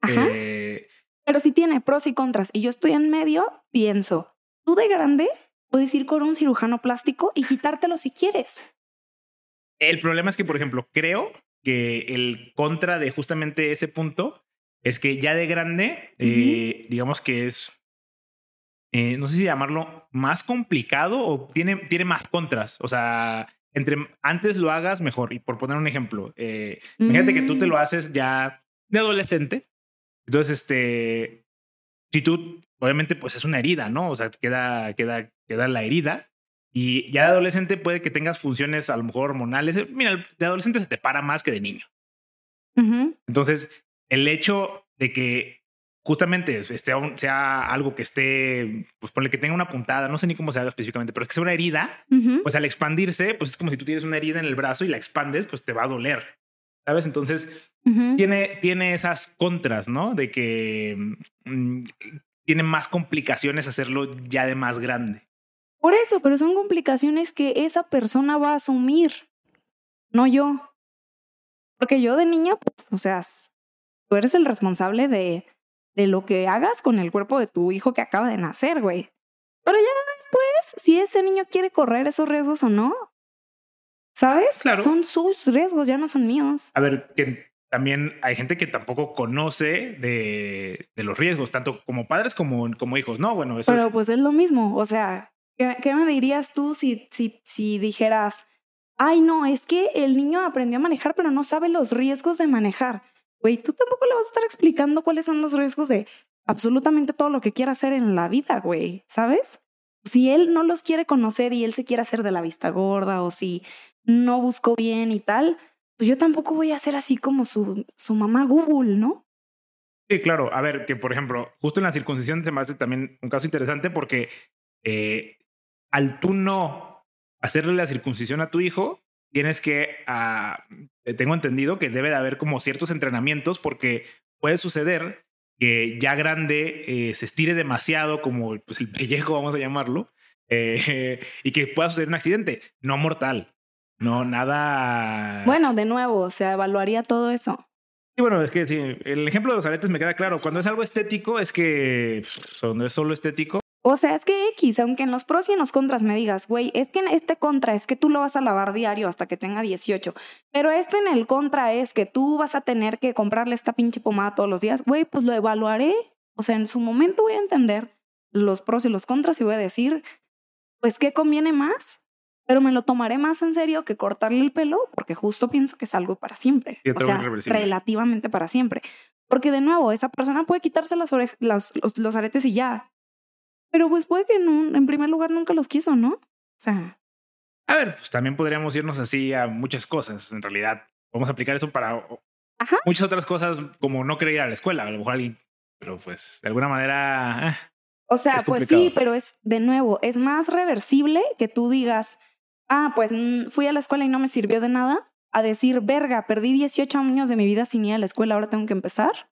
Eh, pero si tiene pros y contras y yo estoy en medio, pienso, tú de grande puedes ir con un cirujano plástico y quitártelo si quieres. El problema es que, por ejemplo, creo que el contra de justamente ese punto es que ya de grande, eh, digamos que es, eh, no sé si llamarlo más complicado o tiene, tiene más contras. O sea, entre antes lo hagas mejor. Y por poner un ejemplo, eh, imagínate que tú te lo mm. haces ya de adolescente entonces, este, si tú, obviamente, pues es una herida, ¿no? O sea, queda, queda, queda la herida. Y ya de adolescente puede que tengas funciones a lo mejor hormonales. Mira, de adolescente se te para más que de niño. Entonces, el hecho de que justamente este, sea algo que esté, pues ponle que tenga una puntada, no sé ni cómo se haga específicamente, pero es que sea una herida, pues al expandirse, pues es como si tú tienes una herida en el brazo y la expandes, pues te va a doler. ¿Sabes? Entonces, tiene, tiene esas contras, ¿no? De que mm, tiene más complicaciones hacerlo ya de más grande. Por eso, pero son complicaciones que esa persona va a asumir, no yo. Porque yo de niña, pues, o sea, tú eres el responsable de, de lo que hagas con el cuerpo de tu hijo que acaba de nacer, güey. Pero ya después, si ese niño quiere correr esos riesgos o no, ¿Sabes? Claro. Son sus riesgos, ya no son míos. A ver, que también hay gente que tampoco conoce de, de los riesgos, tanto como padres como, como hijos, ¿no? Bueno, eso Pero pues es lo mismo. O sea, ¿qué, me dirías tú si, si, si dijeras, ay, no, es que el niño aprendió a manejar, pero no sabe los riesgos de manejar? Güey, tú tampoco le vas a estar explicando cuáles son los riesgos de absolutamente todo lo que quiera hacer en la vida, güey, ¿sabes? Si él no los quiere conocer y él se quiere hacer de la vista gorda o si no buscó bien y tal, pues yo tampoco voy a ser así como su, su mamá Google, ¿no? Sí, claro. A ver, que por ejemplo, justo en la circuncisión se me hace también un caso interesante porque eh, al tú no hacerle la circuncisión a tu hijo, tienes que, ah, tengo entendido que debe de haber como ciertos entrenamientos porque puede suceder que ya grande eh, se estire demasiado como pues, el pellejo, *laughs* vamos a llamarlo, eh, y que pueda suceder un accidente, no mortal, no, nada. Bueno, de nuevo, o sea, evaluaría todo eso. Y bueno, es que sí, el ejemplo de los aretes me queda claro. Cuando es algo estético, es que cuando es solo estético. O sea, es que X, aunque en los pros y en los contras me digas, güey, es que en este contra es que tú lo vas a lavar diario hasta que tenga 18, pero este en el contra es que tú vas a tener que comprarle esta pinche pomada todos los días, güey, pues lo evaluaré. O sea, en su momento voy a entender los pros y los contras y voy a decir, pues, ¿qué conviene más? Pero me lo tomaré más en serio que cortarle el pelo porque justo pienso que es algo para siempre. o sea, relativamente para siempre. Porque de nuevo, esa persona puede quitarse las los, los, aretes y ya. Pero pues puede que en, en primer lugar nunca los quiso, ¿no? O sea. A ver, pues también podríamos irnos así a muchas cosas. En realidad, vamos a aplicar eso para muchas otras cosas como no querer ir a la escuela, a lo mejor alguien, pero pues de alguna manera... Ah, o sea, pues sí, pero es de nuevo, es más reversible que tú digas, ah, pues mm, fui a la escuela y no me sirvió de nada, a decir, verga, perdí 18 años de mi vida sin ir a la escuela, ahora tengo que empezar.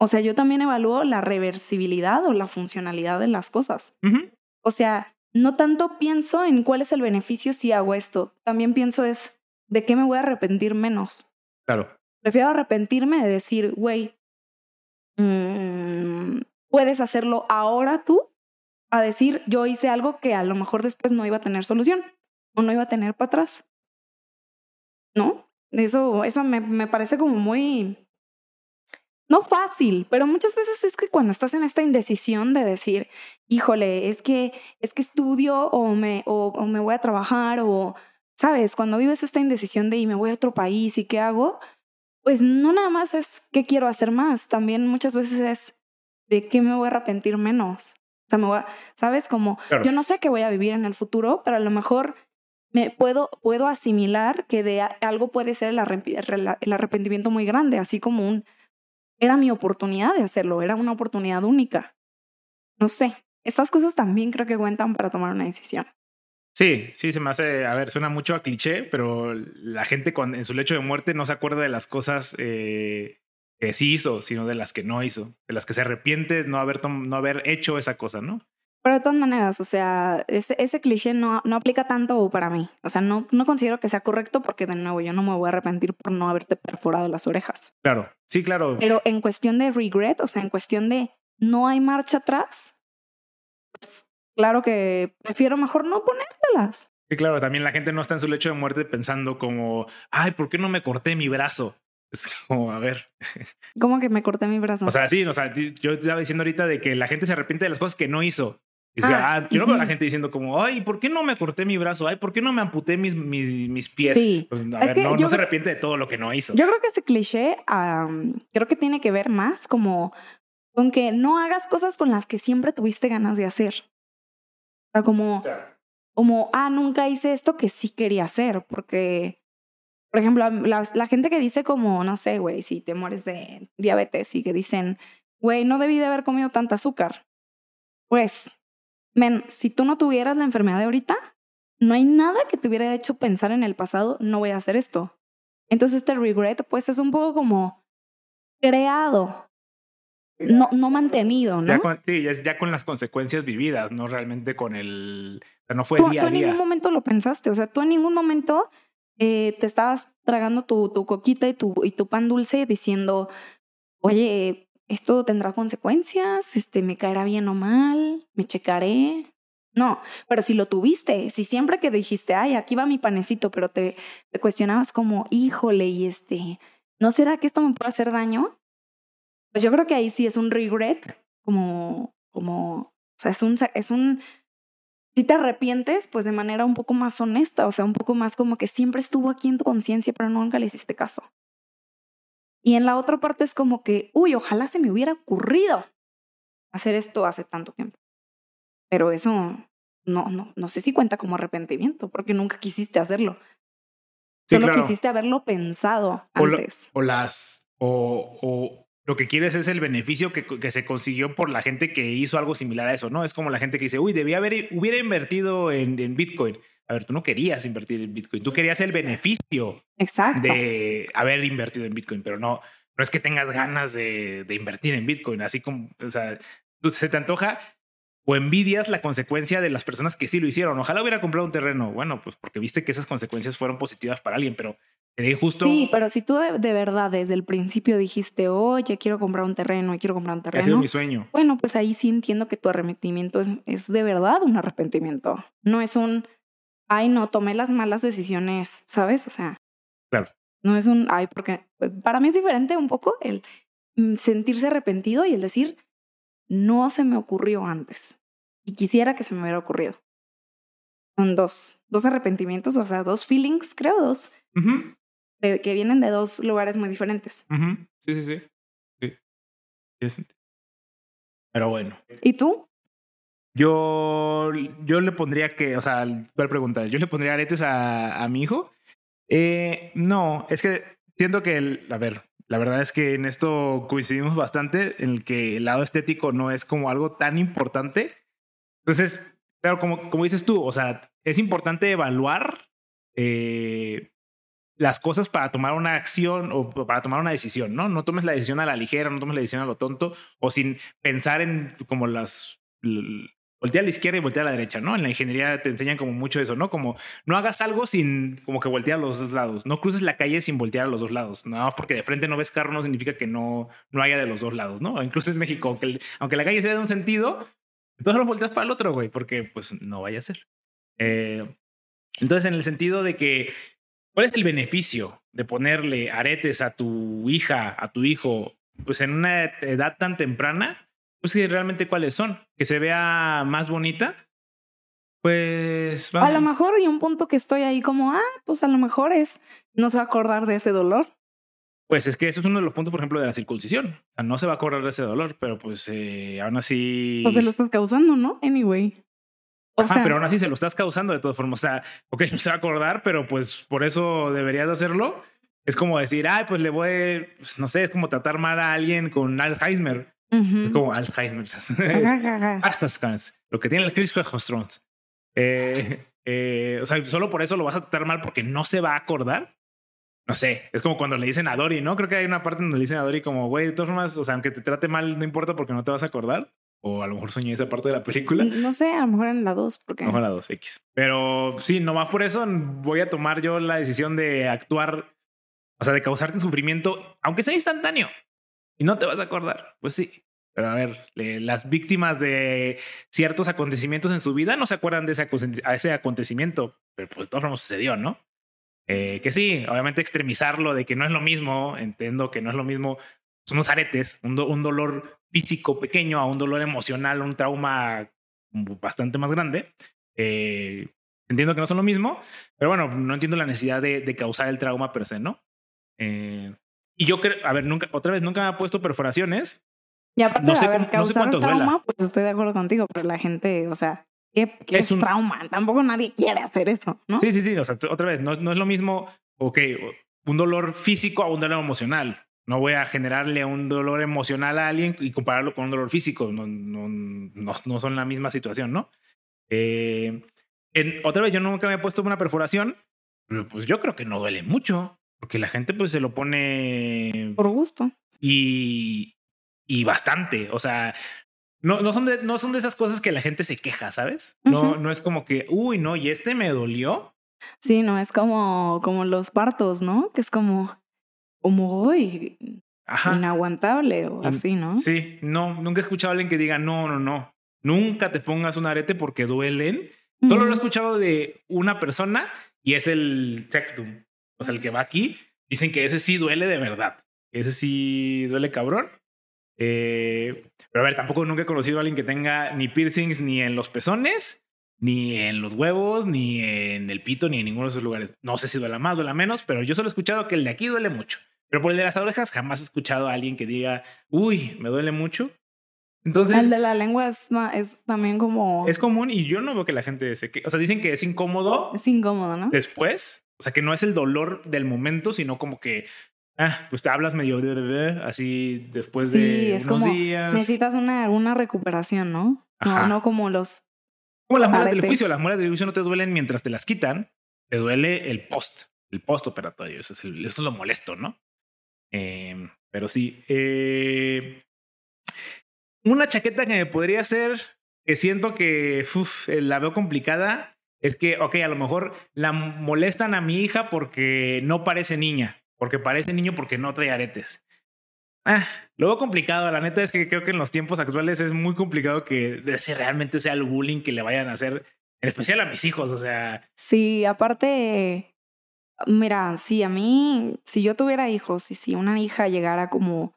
O sea, yo también evalúo la reversibilidad o la funcionalidad de las cosas. O sea, no tanto pienso en cuál es el beneficio si hago esto, también pienso es de qué me voy a arrepentir menos. Claro. Prefiero arrepentirme de decir, güey, mm, puedes hacerlo ahora tú, a decir, yo hice algo que a lo mejor después no iba a tener solución o no iba a tener para atrás. ¿No? Eso, eso me, me parece como muy no fácil, pero muchas veces es que cuando estás en esta indecisión de decir, híjole, es que, es que estudio o me, o, me voy a trabajar o, sabes, cuando vives esta indecisión de y me voy a otro país y qué hago, pues no nada más es qué quiero hacer más, también muchas veces es de qué me voy a arrepentir menos. O sea, me voy a, sabes, como yo no sé qué voy a vivir en el futuro, pero a lo mejor me puedo, puedo asimilar que de algo puede ser el arrepentimiento muy grande, así como un era mi oportunidad de hacerlo, era una oportunidad única. No sé, estas cosas también creo que cuentan para tomar una decisión. Sí, sí, se me hace, a ver, suena mucho a cliché, pero la gente con, en su lecho de muerte no se acuerda de las cosas eh, que sí hizo, sino de las que no hizo, de las que se arrepiente no haber, no haber hecho esa cosa, ¿no? Pero de todas maneras, o sea, ese, ese cliché no, no aplica tanto para mí. O sea, no, no considero que sea correcto porque, de nuevo, yo no me voy a arrepentir por no haberte perforado las orejas. Claro, sí, claro. Pero en cuestión de regret, o sea, en cuestión de no hay marcha atrás, pues claro que prefiero mejor no ponértelas. Sí, claro, también la gente no está en su lecho de muerte pensando como, ay, ¿por qué no me corté mi brazo? Es como, a ver. *laughs* ¿Cómo que me corté mi brazo? O sea, sí, o sea, yo estaba diciendo ahorita de que la gente se arrepiente de las cosas que no hizo. Ah, ah, yo no veo a la gente diciendo como, ay, ¿por qué no me corté mi brazo? Ay, ¿por qué no me amputé mis, mis, mis pies? Pues, a ver, no, se arrepiente de todo lo que no hizo. Yo creo que este cliché creo que tiene que ver más como con que no hagas cosas con las que siempre tuviste ganas de hacer. O sea, como, como, ah, nunca hice esto que sí quería hacer, porque, por ejemplo, la, la gente que dice como, no sé, güey, si te mueres de diabetes y que dicen, güey, no debí de haber comido tanta azúcar. Pues men, si tú no tuvieras la enfermedad de ahorita, no hay nada que te hubiera hecho pensar en el pasado, no voy a hacer esto. Entonces este regret, pues es un poco como creado, no, no mantenido, ¿no? Ya con, sí, es ya con las consecuencias vividas, no realmente con el... O sea, no fue tú, día a tú en ningún momento lo pensaste, o sea, tú en ningún momento eh, te estabas tragando tu, tu coquita y tu, y tu pan dulce diciendo, oye, esto tendrá consecuencias, este, me caerá bien o mal, me checaré. No, pero si lo tuviste, si siempre que dijiste, ay, aquí va mi panecito, pero te, cuestionabas como, híjole, y este, ¿no será que esto me puede hacer daño? Pues yo creo que ahí sí es un regret, como, como, o sea, es un, es un, si te arrepientes, pues de manera un poco más honesta, o sea, un poco más como que siempre estuvo aquí en tu conciencia, pero nunca le hiciste caso. Y en la otra parte es como que, uy, ojalá se me hubiera ocurrido hacer esto hace tanto tiempo. Pero eso no, no, no sé si cuenta como arrepentimiento, porque nunca quisiste hacerlo. Solo quisiste haberlo pensado antes. O, las, o, o, lo que quieres es el beneficio que, que, se consiguió por la gente que hizo algo similar a eso, ¿no? Es como la gente que dice, uy, debía haber, hubiera invertido en, en Bitcoin. A ver, tú no querías invertir en Bitcoin, tú querías el beneficio Exacto. de haber invertido en Bitcoin, pero no, no es que tengas ganas de, de invertir en Bitcoin, así como, o sea, se te antoja o envidias la consecuencia de las personas que sí lo hicieron. Ojalá hubiera comprado un terreno. Bueno, pues porque viste que esas consecuencias fueron positivas para alguien, pero justo. Sí, pero si tú de, verdad desde el principio dijiste, oye, quiero comprar un terreno y quiero comprar un terreno. Ha sido mi sueño. Bueno, pues ahí sí entiendo que tu arrepentimiento es, es de verdad un arrepentimiento. No es un, ay, no, tomé las malas decisiones, ¿sabes? O sea. Claro. No es un, ay, porque para mí es diferente un poco el mm, sentirse arrepentido y el decir, no se me ocurrió antes y quisiera que se me hubiera ocurrido. Son dos, dos arrepentimientos, o sea, dos feelings, creo, dos, que vienen de dos lugares muy diferentes. Sí, sí, sí. sí. Pero bueno. ¿Y tú? Yo, yo le pondría que, o sea, ¿cuál pregunta? Yo le pondría aretes a, a mi hijo. Eh, no, es que siento que, el, a ver, la verdad es que en esto coincidimos bastante, en el que el lado estético no es como algo tan importante. Entonces, claro, como, como dices tú, o sea, es importante evaluar eh, las cosas para tomar una acción o para tomar una decisión, ¿no? No tomes la decisión a la ligera, no tomes la decisión a lo tonto o sin pensar en como las voltea a la izquierda y voltea a la derecha, ¿no? En la ingeniería te enseñan como mucho eso, ¿no? Como no hagas algo sin como que voltear a los dos lados, no cruces la calle sin voltear a los dos lados, nada más porque de frente no ves carro no significa que no, no haya de los dos lados, ¿no? incluso en México, aunque, aunque la calle sea de un sentido, entonces lo volteas para el otro, güey, porque pues no vaya a ser. Eh, entonces, en el sentido de que, ¿cuál es el beneficio de ponerle aretes a tu hija, a tu hijo, pues en una edad tan temprana? pues que realmente cuáles son, que se vea más bonita, pues... A lo mejor y un punto que estoy ahí como, ah, pues a lo mejor es, no se va a acordar de ese dolor. Pues es que eso es uno de los puntos, por ejemplo, de la circuncisión. O sea, no se va a acordar de ese dolor, pero pues eh, aún así... O se lo estás causando, ¿no? Anyway. O sea... pero aún así se lo estás causando de todas formas. O sea, ok, *laughs* no se va a acordar, pero pues por eso deberías hacerlo. Es como decir, ay, pues le voy, pues, no sé, es como tratar mal a alguien con Alzheimer. Es como Alzheimer. *laughs* *laughs* lo que tiene el Chris eh, eh, o sea, solo por eso lo vas a tratar mal porque no se va a acordar. No sé, es como cuando le dicen a Dory, ¿no? Creo que hay una parte donde le dicen a Dory como, güey, de todas formas, o sea, aunque te trate mal, no importa porque no te vas a acordar. O a lo mejor soñé esa parte de la película. No sé, a lo mejor en la 2, porque... A lo mejor en la 2, X. Pero sí, nomás por eso voy a tomar yo la decisión de actuar, o sea, de causarte sufrimiento, aunque sea instantáneo y no te vas a acordar. Pues sí. Pero a ver, las víctimas de ciertos acontecimientos en su vida no se acuerdan de ese, ese acontecimiento, pero pues de todas formas sucedió, ¿no? Eh, que sí, obviamente extremizarlo de que no es lo mismo, entiendo que no es lo mismo, son unos aretes, un, un dolor físico pequeño a un dolor emocional, un trauma bastante más grande. Eh, entiendo que no son lo mismo, pero bueno, no entiendo la necesidad de, de causar el trauma per se, ¿no? Eh, y yo creo, a ver, nunca, otra vez, nunca me ha puesto perforaciones. Y aparte de haber causado trauma, pues estoy de acuerdo contigo, pero la gente, o sea, ¿qué, es, un trauma? Tampoco nadie quiere hacer eso, ¿no? Sí, sí, sí. O sea, otra vez, no, no es lo mismo, ok, un dolor físico a un dolor emocional. No voy a generarle un dolor emocional a alguien y compararlo con un dolor físico. No, no, no, no son la misma situación, ¿no? Eh, en, otra vez, yo nunca me he puesto una perforación, pero pues yo creo que no duele mucho. Porque la gente pues se lo pone... Por gusto. Y, y bastante. O sea, no, no, son de, no son de esas cosas que la gente se queja, ¿sabes? No, no es como que, uy, no, y este me dolió. Sí, no, es como, como los partos, ¿no? Que es como, como, uy, inaguantable o así, ¿no? Sí, no, nunca he escuchado a alguien que diga, no, no, no, nunca te pongas un arete porque duelen. Solo lo he escuchado de una persona y es el sectum o sea, el que va aquí, dicen que ese sí duele de verdad. Ese sí duele cabrón. Eh, pero a ver, tampoco nunca he conocido a alguien que tenga ni piercings ni en los pezones, ni en los huevos, ni en el pito, ni en ninguno de esos lugares. No sé si duele más, duele menos, pero yo solo he escuchado que el de aquí duele mucho. Pero por el de las orejas jamás he escuchado a alguien que diga, uy, me duele mucho. Entonces, el de la lengua es, es, también como... Es común y yo no veo que la gente se... Que, o sea, dicen que es incómodo. Es incómodo, ¿no? Después, o sea, que no es el dolor del momento, sino como que, ah, pues te hablas medio así después de es unos como, días. Necesitas una, una recuperación, ¿no? No, no como los. Como las muelas del juicio. Las muelas del juicio no te duelen mientras te las quitan, te duele el post, el post operatorio. Eso es, eso es lo molesto, ¿no? Em, pero sí. Eh, una chaqueta que me podría hacer, que siento que la veo complicada, es que, ok, a lo mejor la molestan a mi hija porque no parece niña, porque parece niño porque no trae aretes. Ah, luego complicado, la neta es que creo que en los tiempos actuales es muy complicado que si realmente sea el bullying que le vayan a hacer, en especial a mis hijos, o sea. Sí, aparte, mira, si a mí, si yo tuviera hijos y si una hija llegara como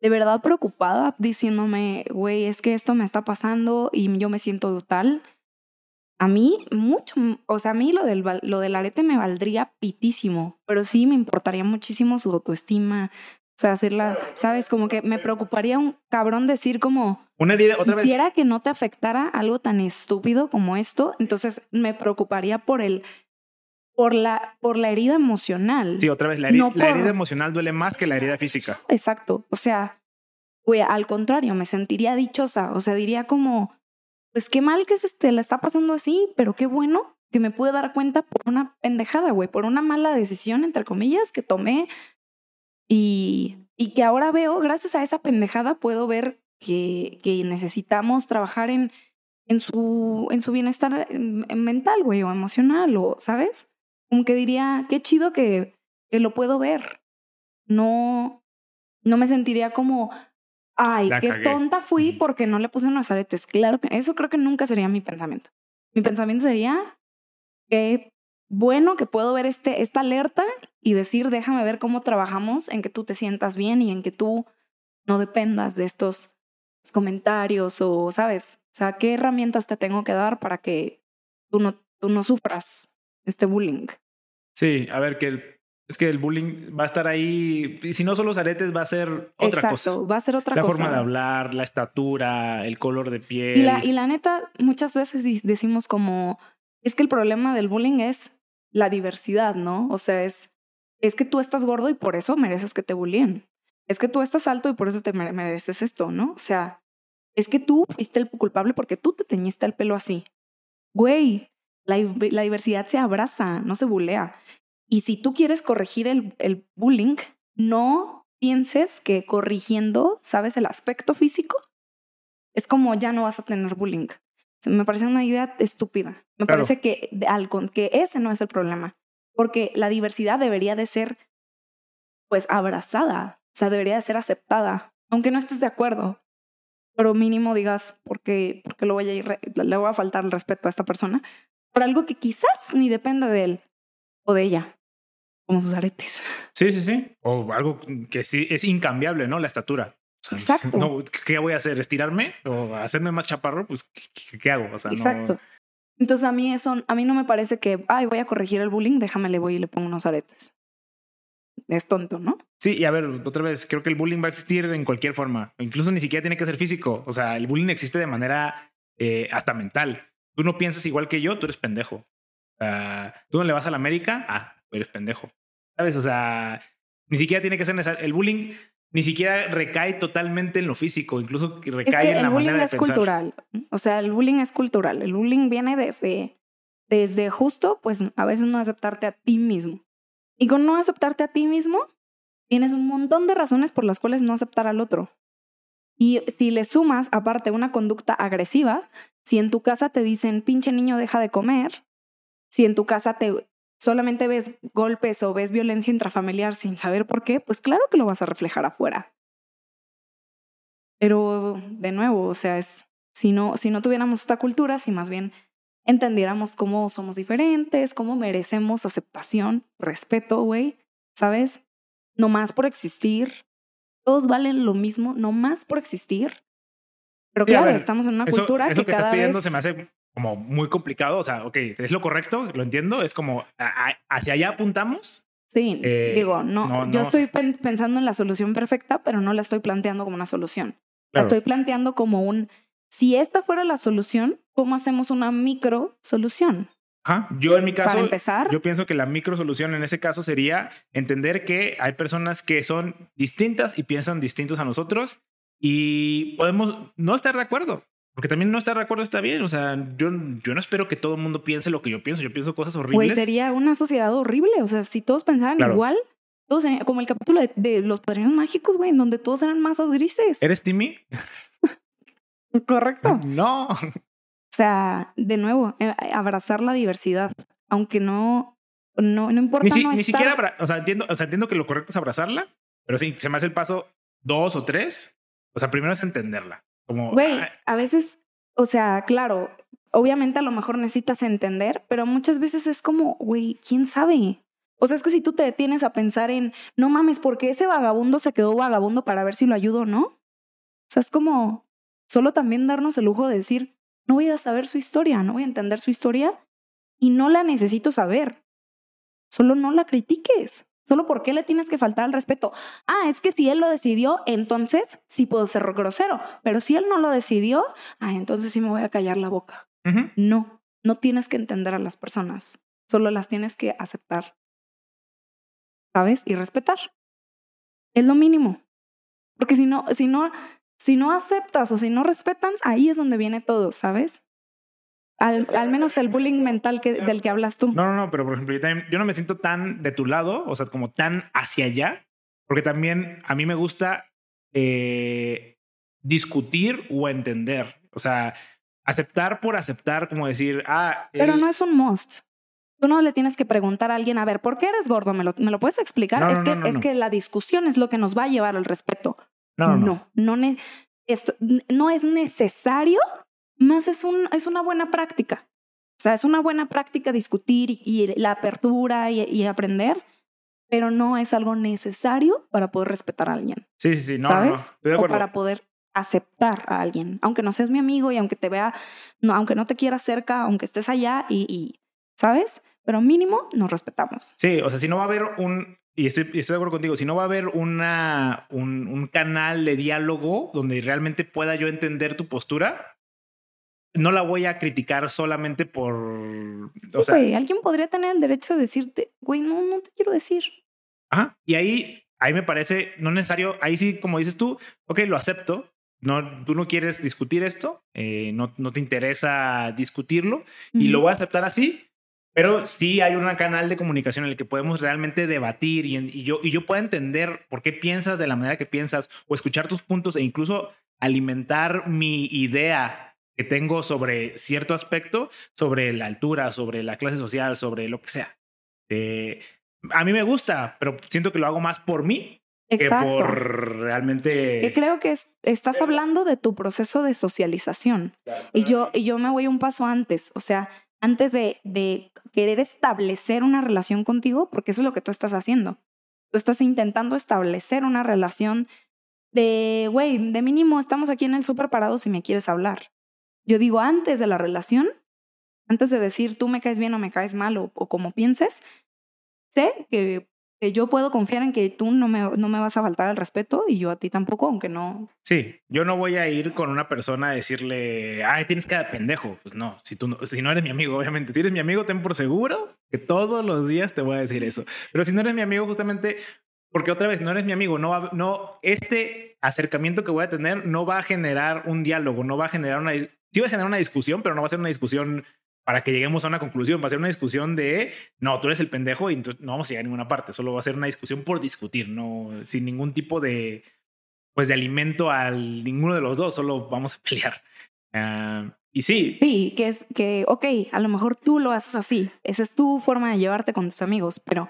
de verdad preocupada diciéndome, güey, es que esto me está pasando y yo me siento tal, a mí, mucho, o sea, a mí lo del, lo del arete me valdría pitísimo, pero sí me importaría muchísimo su autoestima. O sea, hacerla, ¿sabes? Como que me preocuparía un cabrón decir como... Una herida, otra quisiera que no te afectara algo tan estúpido como esto, entonces me preocuparía por el por la, por la herida emocional. Sí, otra vez, la, herida emocional duele más que la herida física. Exacto. O sea, güey, al contrario, me sentiría dichosa. O sea, diría como, pues qué mal que se este, la está pasando así, pero qué bueno que me pude dar cuenta por una pendejada, güey, por una mala decisión, entre comillas, que tomé y, y que ahora veo, gracias a esa pendejada, puedo ver que, que necesitamos trabajar en, en, su, en su bienestar mental, güey, o emocional, o, ¿sabes? Como que diría, qué chido que, que lo puedo ver. No, no me sentiría como, ay, qué tonta fui porque no le puse unos aretes. Claro que eso creo que nunca sería mi pensamiento. Mi pensamiento sería, qué bueno que puedo ver este, esta alerta y decir, déjame ver cómo trabajamos en que tú te sientas bien y en que tú no dependas de estos comentarios o, ¿sabes? O sea, ¿qué herramientas te tengo que dar para que tú no, tú no sufras este bullying. Sí, a ver, que es que el bullying va a estar ahí. Y si no son los aretes, va a ser otra Exacto, cosa. va a ser otra cosa. La forma de hablar, la estatura, el color de piel. Y la, y la neta, muchas veces decimos como, es que el problema del bullying es la diversidad, ¿no? O sea, es, es que tú estás gordo y por eso mereces que te bullyeen. Es que tú estás alto y por eso te mereces esto, ¿no? O sea, es que tú fuiste el culpable porque tú te teñiste el pelo así. Güey, la, diversidad se abraza, no se bulea. Y si tú quieres corregir el, el bullying, no pienses que corrigiendo, ¿sabes? El aspecto físico, es como ya no vas a tener bullying. Me parece una idea estúpida. Me parece que, que ese no es el problema. Porque la diversidad debería de ser, pues, abrazada. O sea, debería de ser aceptada. Aunque no estés de acuerdo. Pero mínimo digas, porque, porque lo voy a ir, le voy a faltar el respeto a esta persona por algo que quizás ni dependa de él o de ella, como sus aretes. *laughs* Sí, sí, sí. O algo que sí es incambiable, ¿no? La estatura. Exacto. ¿Qué voy a hacer? ¿Estirarme o hacerme más chaparro? Pues, ¿qué, hago? O sea, Exacto. Entonces a mí eso, a mí no me parece que, ay, voy a corregir el bullying, déjame le voy y le pongo unos aretes. Es tonto, ¿no? Sí, y a ver, otra vez, creo que el bullying va a existir en cualquier forma. Incluso ni siquiera tiene que ser físico. O sea, el bullying existe de manera eh, hasta mental tú no piensas igual que yo, tú eres pendejo. tú no le vas a la América, ah, eres pendejo. ¿Sabes? O sea, ni siquiera tiene que ser necesario. El bullying ni siquiera recae totalmente en lo físico, incluso recae en la manera de El bullying es cultural. O sea, el bullying es cultural. El bullying viene desde, desde justo, pues a veces no aceptarte a ti mismo. Y con no aceptarte a ti mismo, tienes un montón de razones por las cuales no aceptar al otro. Y si le sumas, aparte, una conducta agresiva, si en tu casa te dicen, pinche niño, deja de comer, si en tu casa te solamente ves golpes o ves violencia intrafamiliar sin saber por qué, pues claro que lo vas a reflejar afuera. Pero de nuevo, o sea, es si no, si no tuviéramos esta cultura, si más bien entendiéramos cómo somos diferentes, cómo merecemos aceptación, respeto, güey, ¿sabes? No más por existir, todos valen lo mismo, no más por existir. Pero claro, estamos en una cultura que, cada vez... se me hace como muy complicado. O sea, ok, es lo correcto, lo entiendo. Es como hacia allá apuntamos. Sí, eh, digo, no, yo estoy pensando en la solución perfecta, pero no la estoy planteando como una solución. La estoy planteando como un, si esta fuera la solución, ¿cómo hacemos una micro solución? Yo en mi caso, empezar, yo pienso que la micro solución en ese caso sería entender que hay personas que son distintas y piensan distintos a nosotros y podemos no estar de acuerdo. Porque también no estar de acuerdo está bien. O sea, yo, yo no espero que todo el mundo piense lo que yo pienso. Yo pienso cosas horribles. Pues sería una sociedad horrible. O sea, si todos pensaran igual, todos como el capítulo de, los padrinos mágicos, güey, en donde todos eran masas grises. ¿Eres Timmy? *laughs* Correcto. *laughs* No. O sea, de nuevo, eh, abrazar la diversidad, aunque no, no, no importa. Ni, no ni siquiera, o sea, entiendo, o sea, entiendo que lo correcto es abrazarla, pero sí, se me hace el paso dos o tres. O sea, primero es entenderla. Como, güey, a veces, o sea, claro, obviamente a lo mejor necesitas entender, pero muchas veces es como, güey, ¿quién sabe? O sea, es que si tú te detienes a pensar en, no mames, ¿por qué ese vagabundo se quedó vagabundo para ver si lo ayudo o no? O sea, es como solo también darnos el lujo de decir, no voy a saber su historia, no voy a entender su historia y no la necesito saber. Solo no la critiques. Solo porque le tienes que faltar al respeto. Ah, es que si él lo decidió, entonces sí puedo ser grosero. Pero si él no lo decidió, ah, entonces sí me voy a callar la boca. No, no tienes que entender a las personas. solo las tienes que aceptar, ¿sabes? Y respetar. Es lo mínimo. Porque si no, si no, si no aceptas o si no respetan, ahí es donde viene todo, ¿sabes? Al, al menos el bullying mental que, del que hablas tú. No, no, no, pero por ejemplo, yo, también- yo no me siento tan de tu lado, o sea, como tan hacia allá, porque también a mí me gusta eh, discutir o entender. O sea, aceptar por aceptar, como decir, ah, Pero él- no es un must. Tú no le tienes que preguntar a alguien, a ver, ¿por qué eres gordo? ¿Me lo, me lo puedes explicar? No, es no, que, no, es que la discusión es lo que nos va a llevar al respeto. no, no, no. no, esto, no es necesario, más es, un, es una buena práctica. O sea, es una buena práctica discutir y, y la apertura y, y aprender, pero no es algo necesario para poder respetar a alguien, Sí, sí, sí, no, no, no. ¿sabes? Estoy de o acuerdo. para poder aceptar a alguien, aunque no seas mi amigo y aunque te vea, no, aunque no te quiera cerca, aunque estés allá y, y ¿sabes? Pero mínimo nos respetamos. Sí, o sea, si no va a haber un, y estoy, de acuerdo contigo, si no va a haber una, un, un canal de diálogo donde realmente pueda yo entender tu postura, no la voy a criticar solamente por... o Sí, sea, güey, alguien podría tener el derecho de decirte, güey, no, no te quiero decir. Ajá. Y ahí, ahí me parece no necesario, ahí sí, como dices tú, ok, lo acepto. No, tú no quieres discutir esto, eh, no, no te interesa discutirlo y lo voy a aceptar así. Pero sí hay un canal de comunicación en el que podemos realmente debatir y yo, y yo puedo entender por qué piensas de la manera que piensas o escuchar tus puntos e incluso alimentar mi idea que tengo sobre cierto aspecto, sobre la altura, sobre la clase social, sobre lo que sea. Eh, a mí me gusta, pero siento que lo hago más por mí Exacto. que por realmente... Que creo que es- estás hablando de tu proceso de socialización. Y yo, y yo me voy un paso antes, o sea, antes de, de querer establecer una relación contigo, porque eso es lo que tú estás haciendo. Tú estás intentando establecer una relación de, güey, de mínimo estamos aquí en el súper parados si me quieres hablar. Yo digo, antes de la relación, antes de decir tú me caes bien o me caes mal o, o como pienses, sé que, que yo puedo confiar en que tú no me, no me vas a faltar el respeto y yo a ti tampoco, aunque no. Sí, yo no voy a ir con una persona a decirle, ay, tienes cara de pendejo. Pues no, si tú no, si no eres mi amigo, obviamente. Si eres mi amigo, ten por seguro que todos los días te voy a decir eso. Pero si no eres mi amigo, justamente porque otra vez no eres mi amigo, no no, este acercamiento que voy a tener no va a generar un diálogo, no va a generar una, sí va a generar una discusión, pero no va a ser una discusión para que lleguemos a una conclusión, va a ser una discusión de, no, tú eres el pendejo y entonces no vamos a llegar a ninguna parte, solo va a ser una discusión por discutir, no, sin ningún tipo de, pues de alimento al ninguno de los dos, solo vamos a pelear. Ah, y sí, Sí, que es que, ok, a lo mejor tú lo haces así. Esa es tu forma de llevarte con tus amigos, pero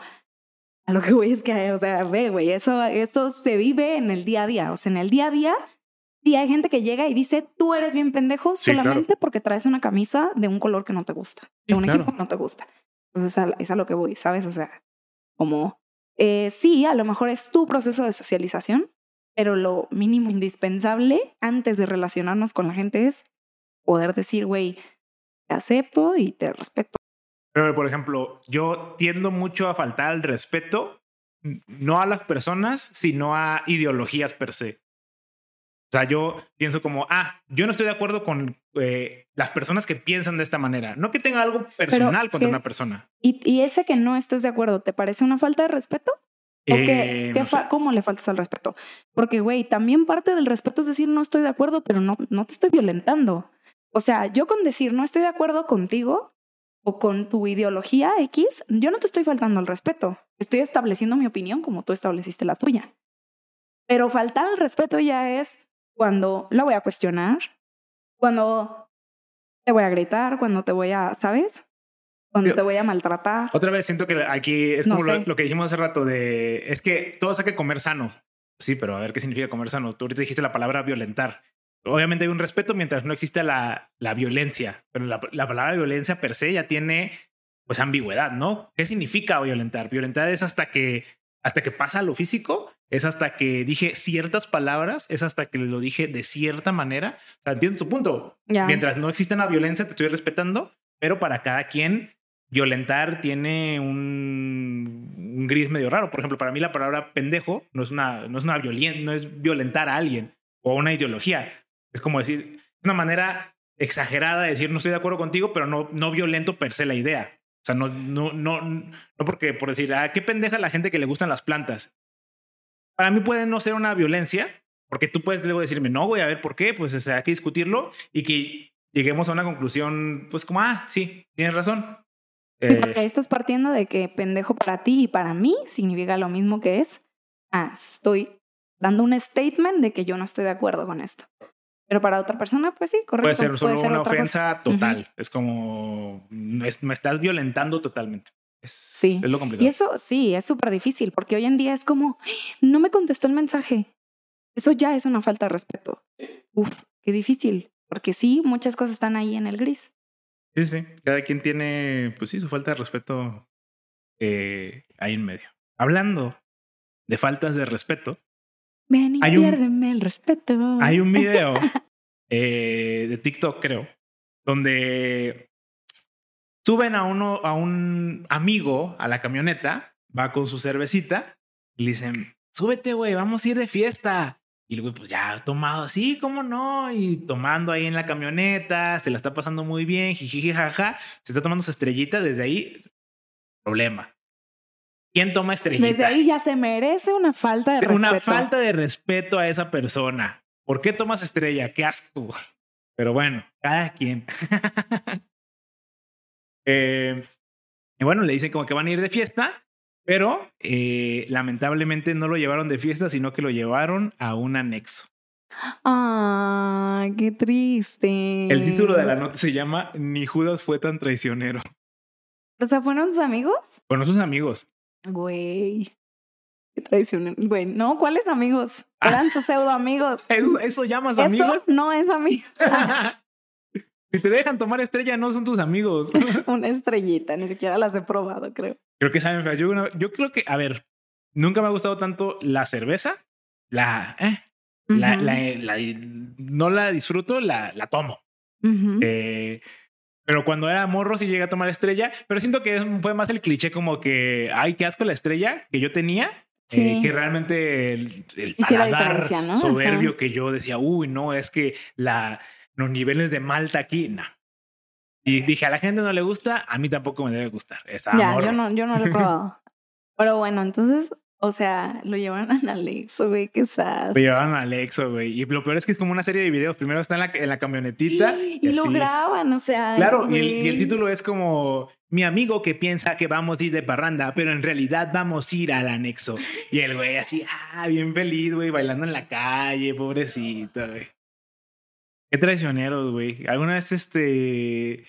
a lo que voy es que, o sea, ve, güey, eso, eso se vive en el día a día. O sea, en el día a día, sí hay gente que llega y dice, tú eres bien pendejo Sí, solamente porque traes una camisa de un color que no te gusta, de Sí, un claro. equipo que no te gusta. Entonces, es a lo que voy, ¿sabes? O sea, como, eh, sí, a lo mejor es tu proceso de socialización, pero lo mínimo indispensable antes de relacionarnos con la gente es poder decir, güey, te acepto y te respeto. Pero, por ejemplo, yo tiendo mucho a faltar al respeto, no a las personas, sino a ideologías per se. O sea, yo pienso como, ah, yo no estoy de acuerdo con eh, las personas que piensan de esta manera. No que tenga algo personal contra que- una persona. Y, y ese que no estés de acuerdo, ¿te parece una falta de respeto? ¿O Eh, qué no fa- sé. ¿Cómo le faltas al respeto? Porque, güey, también parte del respeto es decir no estoy de acuerdo, pero no, no te estoy violentando. O sea, yo con decir no estoy de acuerdo contigo o con tu ideología X, yo no te estoy faltando al respeto. Estoy estableciendo mi opinión como tú estableciste la tuya. Pero faltar al respeto ya es cuando la voy a cuestionar, cuando te voy a gritar, cuando te voy a, ¿sabes? Cuando Yo- te voy a maltratar. Otra vez siento que aquí es No como lo, que dijimos hace rato de es que todos hay que comer sano. Sí, pero a ver qué significa comer sano. Tú ahorita dijiste la palabra violentar. Obviamente hay un respeto mientras no exista la, la violencia, pero la, la palabra violencia per se ya tiene pues ambigüedad, ¿no? ¿Qué significa violentar? Violentar es hasta que hasta que pasa a lo físico, es hasta que dije ciertas palabras, es hasta que lo dije de cierta manera. O sea, entiendo tu punto. Mientras no exista una violencia, te estoy respetando, pero para cada quien violentar tiene un, un gris medio raro. Por ejemplo, para mí la palabra pendejo no es una, no es una violen, no es violentar a alguien o una ideología. Es como decir, es una manera exagerada de decir no estoy de acuerdo contigo, pero no, no violento per se la idea. Sea, no, no, no, no porque por decir, ah, qué pendeja la gente que le gustan las plantas. Para mí puede no ser una violencia, porque tú puedes luego decirme, no, voy a ver por qué, pues o sea, hay que discutirlo y que lleguemos a una conclusión, pues como, ah, sí, tienes razón. Sí, porque ahí estás partiendo de que pendejo para ti y para mí significa lo mismo que es, ah, estoy dando un statement de que yo no estoy de acuerdo con esto. Pero para otra persona, pues sí, correcto. Puede ser solo una ofensa total. Es como me estás violentando totalmente. Es, sí. Es lo complicado. Y eso sí, es súper difícil porque hoy en día es como, no me contestó el mensaje. Eso ya es una falta de respeto. Uf, qué difícil. Porque sí, muchas cosas están ahí en el gris. Sí, sí. Cada quien tiene, pues sí, su falta de respeto eh, ahí en medio. Hablando de faltas de respeto, Ven y hay piérdeme el respeto. Hay un video *laughs* eh, de TikTok, creo, donde suben a uno, a un amigo a la camioneta, va con su cervecita y le dicen, súbete, güey, vamos a ir de fiesta. Y el güey, pues ya tomado así, ¿cómo no? Y tomando ahí en la camioneta, se la está pasando muy bien, jiji, jaja. Se está tomando su estrellita desde ahí. Problema. ¿Quién toma estrellita? Desde ahí ya se merece una falta de respeto. Una falta de respeto a esa persona. ¿Por qué tomas estrella? Qué asco. Pero bueno, cada quien. *laughs* Eh, y bueno, le dicen como que van a ir de fiesta, pero eh, lamentablemente no lo llevaron de fiesta, sino que lo llevaron a un anexo. Ay, qué triste. El título de la nota se llama Ni Judas fue tan traicionero. O sea, ¿fueron sus amigos? Fueron sus amigos. Güey. Qué traición. Güey, no, ¿cuáles amigos? Eran sus pseudo amigos. *laughs* ¿Eso, llamas amigos? Eso no es amigo. *laughs* si te dejan tomar estrella, no son tus amigos. *laughs* Una estrellita, ni siquiera las he probado, creo. Creo que saben Yo, yo creo que, a ver, nunca me ha gustado tanto la cerveza. La, eh, la, la, no la disfruto, la, la tomo. eh, pero cuando era morro sí llegué a tomar estrella, pero siento que fue más el cliché como que, ay, qué asco la estrella que yo tenía. Eh, que realmente el, el paladar soberbio que yo decía, uy, no, es que la, los niveles de malta aquí, no. Y dije, a la gente no le gusta, a mí tampoco me debe gustar. ya, yo no, yo no lo he *laughs* probado. pero bueno, entonces o sea, lo llevaron a Alexo, güey, qué sad. Lo llevaron a Alexo, güey. Y lo peor es que es como una serie de videos. Primero está en la, en la camionetita. Y, lo graban, o sea. Claro, y el, título es como mi amigo que piensa que vamos a ir de parranda, pero en realidad vamos a ir al anexo. Y el güey así, ah, bien feliz, güey, bailando en la calle, pobrecito, güey. Qué traicioneros, güey. ¿Alguna vez este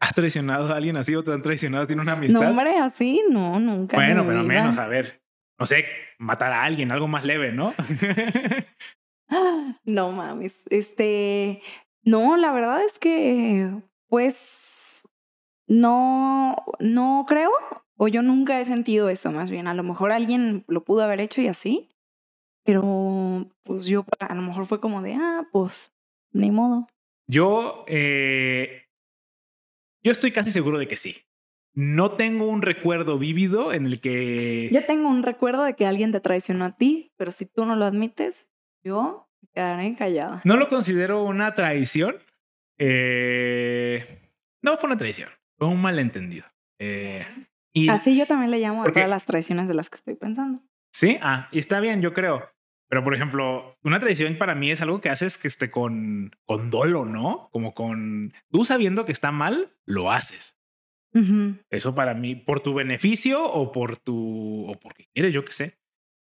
has traicionado a alguien así o te han traicionado? ¿Tiene una amistad? No, hombre, así, no, nunca. Bueno, pero menos, a ver no sé, matar a alguien, algo más leve, ¿no? *laughs* no mames. Este, no, la verdad es que, pues, no, no creo, o yo nunca he sentido eso, más bien. A lo mejor alguien lo pudo haber hecho y así, pero pues yo a lo mejor fue como de, ah, pues, ni modo. Yo, eh, yo estoy casi seguro de que sí. No tengo un recuerdo vívido en el que... Yo tengo un recuerdo de que alguien te traicionó a ti, pero si tú no lo admites, yo me quedaré callada. No lo considero una traición. Eh, no fue una traición, fue un malentendido. Eh, y Así yo también le llamo a todas las traiciones de las que estoy pensando. Sí, ah, y está bien, yo creo. Pero, por ejemplo, una traición para mí es algo que haces que esté con, con dolo, ¿no? Como con tú sabiendo que está mal, lo haces. Eso para mí, por tu beneficio o por tu, o porque quieres, yo qué sé.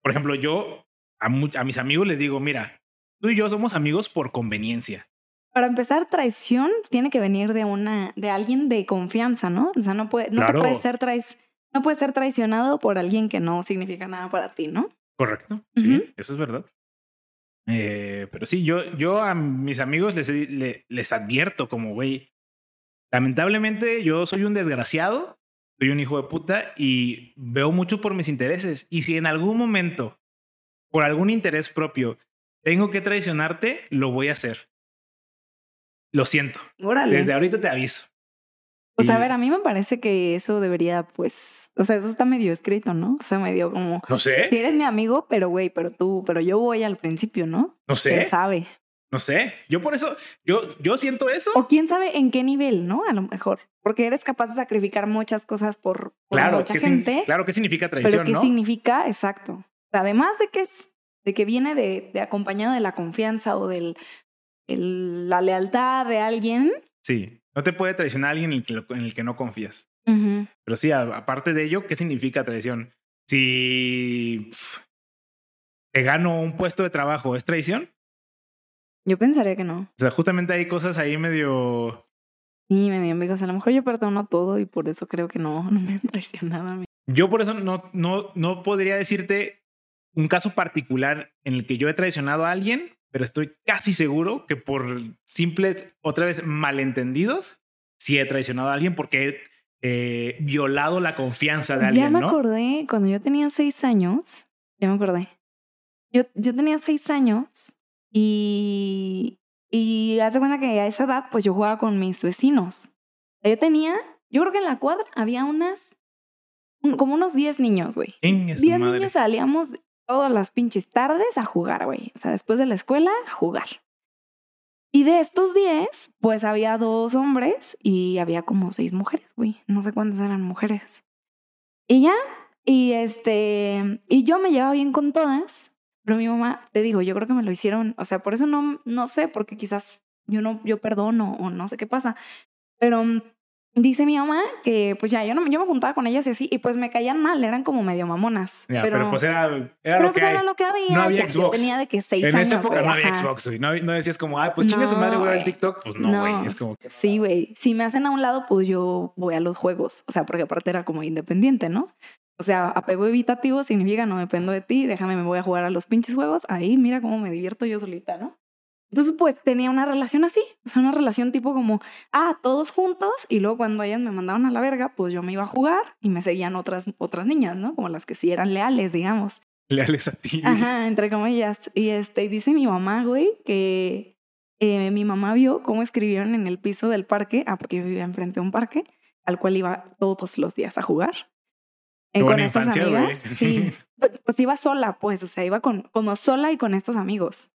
Por ejemplo, yo a, a, mis amigos les digo, mira, tú y yo somos amigos por conveniencia. Para empezar, traición tiene que venir de una, de alguien de confianza, ¿no? O sea, no puede, no te puedes ser no puede ser traicionado por alguien que no significa nada para ti, ¿no? Correcto. Sí, eso es verdad. Eh, pero sí, yo, yo a mis amigos les, les, les advierto como, güey, Lamentablemente yo soy un desgraciado, soy un hijo de puta y veo mucho por mis intereses. Y si en algún momento, por algún interés propio, tengo que traicionarte, lo voy a hacer. Lo siento. Desde ahorita te aviso. O sea, a ver, a mí me parece que eso debería, pues, o sea, eso está medio escrito, ¿no? O sea, medio como... No sé. Si eres mi amigo, pero güey, pero tú, pero yo voy al principio, ¿no? No sé. ¿Quién sabe? No sé, yo por eso, yo, yo siento eso. O quién sabe en qué nivel, ¿no? A lo mejor. Porque eres capaz de sacrificar muchas cosas por, por claro, mucha ¿qué sin- gente. claro, ¿qué significa traición, pero ¿qué no? significa? Exacto. Además de que es, de que viene de, de acompañado de la confianza o de la lealtad de alguien. Sí, no te puede traicionar alguien en el que, en el que no confías. Pero sí, aparte de ello, ¿qué significa traición? Si te gano un puesto de trabajo, ¿es traición? Yo pensaría que no. O sea, justamente hay cosas ahí medio... Y me dio amigos. A lo mejor yo perdono todo y por eso creo que no, *laughs* no me traicionado a mí. Yo por eso no, no, no podría decirte un caso particular en el que yo he traicionado a alguien, pero estoy casi seguro que por simples, otra vez, malentendidos, sí he traicionado a alguien porque he eh, violado la confianza de ya alguien, me ¿no? acordé, cuando yo tenía seis años, ya me acordé. Yo, yo tenía seis años y, y haz de cuenta que a esa edad, pues yo jugaba con mis vecinos. Yo tenía, yo creo que en la cuadra había unas, un- como unos 10 niños, güey. Chingue su 10 madre. niños salíamos todas las pinches tardes a jugar, güey. O sea, después de la escuela, a jugar. Y de estos 10, pues había dos hombres y había como seis mujeres, güey. No sé cuántas eran mujeres. Y ya, y este, y yo me llevaba bien con todas, pero mi mamá, te digo, yo creo que me lo hicieron, o sea, por eso no, no sé, porque quizás yo no, yo perdono o no sé qué pasa, pero mm, dice mi mamá que pues ya, yo, no, yo me juntaba con ellas y así, y pues me caían mal, eran como medio mamonas. Pero, pero, pues era, era pero lo pues que era lo que había. No había ya- yo Xbox. tenía de que seis En años. esa época güey, no había ajá. Xbox, güey. No, no decías como, ay, pues chingue su No, madre, voy a ver el güey. TikTok. Pues no, güey. es como que. Sí, güey. Si me hacen a un lado, pues yo voy a los juegos. O sea, porque aparte era como independiente, ¿no? O sea, apego evitativo significa no dependo de ti, déjame, me voy a jugar a los pinches juegos. Ahí mira cómo me divierto yo solita, ¿no? Entonces, pues tenía una relación así, o sea, una relación tipo como, ah, todos juntos, y luego cuando ellas me mandaban a la verga, pues yo me iba a jugar y me seguían otras, otras niñas, ¿no? Como las que sí eran leales, digamos. Leales a ti. Ajá, entre comillas. Y este, dice mi mamá, güey, que eh, mi mamá vio cómo escribieron en el piso del parque, ah, porque yo vivía enfrente de un parque, al cual iba todos los días a jugar. Eh, con buena estas infancia, amigas. Sí. *laughs* Pues, iba sola, pues, o sea, iba con, como sola y con estos amigos.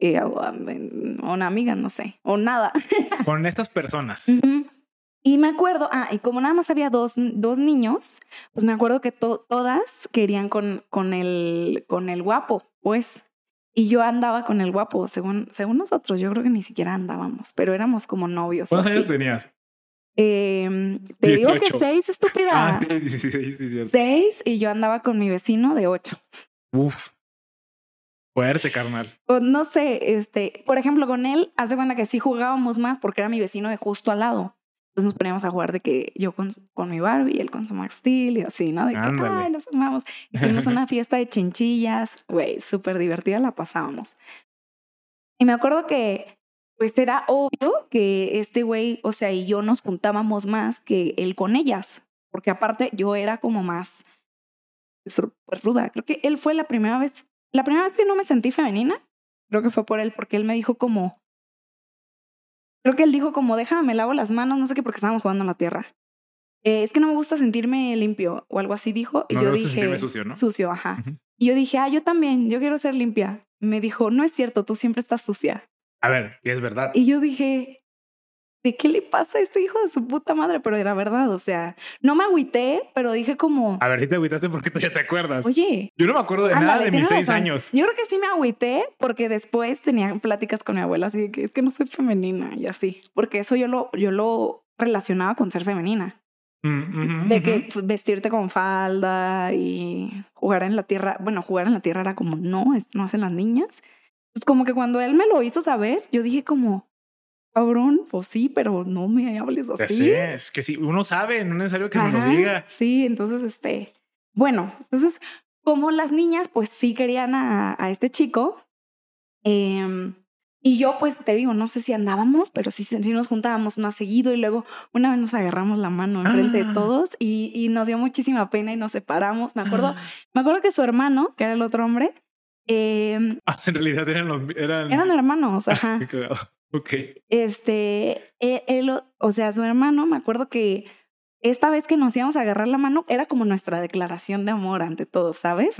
Eh, o, o una amiga, no sé, o nada. *laughs* Con estas personas. Y me acuerdo, ah, y como nada más había dos, dos niños, pues me acuerdo que to- todas querían con, con, el, con el guapo, pues. Y yo andaba con el guapo, según, según nosotros, yo creo que ni siquiera andábamos, pero éramos como novios. ¿Cuántos años tenías? Em, te digo que 18. seis, estúpida. Ah, *laughs* sí, sí, sí. Seis, y yo andaba con mi vecino de ocho. Uf. Fuerte, carnal. O no sé, este, por ejemplo, con él, hace cuenta que sí jugábamos más porque era mi vecino de justo al lado. Entonces nos poníamos a jugar de que yo con, con mi Barbie, él con su Max Steel y así, ¿no? De que, ay, nos amamos. Hicimos una *laughs* fiesta de chinchillas, güey, súper divertida la pasábamos. Y me acuerdo que, pues era obvio que este güey, o sea, y yo nos juntábamos más que él con ellas, porque aparte yo era como más pues, ruda. Creo que él fue la primera vez, la primera vez que no me sentí femenina, creo que fue por él, porque él me dijo como, creo que él dijo como, déjame, me lavo las manos, no sé qué, porque estábamos jugando en la tierra. Eh, es que no me gusta sentirme limpio o algo así dijo. Y No yo dije, sucio, ¿no? Sucio, ajá. Y yo dije, ah, yo también, yo quiero ser limpia. Me dijo, no es cierto, tú siempre estás sucia. A ver, que es verdad. Y yo dije, ¿de qué le pasa a este hijo de su puta madre? Pero era verdad, o sea, no me agüité, pero dije como, A ver, si te agüitaste porque tú ya te acuerdas. oye, Yo no me acuerdo de nada de mis seis razón. años. Yo creo que sí me agüité porque después tenía pláticas con mi abuela, así de que es que no soy femenina y así, porque eso yo lo, yo lo relacionaba con ser femenina. Mm, De que pues, vestirte con falda y jugar en la tierra. Bueno, jugar en la tierra era como no, es, no hacen las niñas. Pues, Como que cuando él me lo hizo saber, yo dije como, cabrón, pues sí, pero no me hables así. es que si uno sabe, no es necesario que me lo Ajá, diga. Sí, entonces este, bueno, entonces como las niñas pues sí querían a, a este chico. em, y yo pues te digo, no sé si andábamos, pero sí, sí nos juntábamos más seguido y luego una vez nos agarramos la mano enfrente Ah. de todos y, y nos dio muchísima pena y nos separamos. Me acuerdo, Ah. me acuerdo que su hermano, que era el otro hombre, em, Ah, en realidad eran los. Eran, eran hermanos, *laughs* ajá. Ok. Este, e- él, o sea, su hermano, me acuerdo que esta vez que nos íbamos a agarrar la mano era como nuestra declaración de amor ante todos, ¿sabes?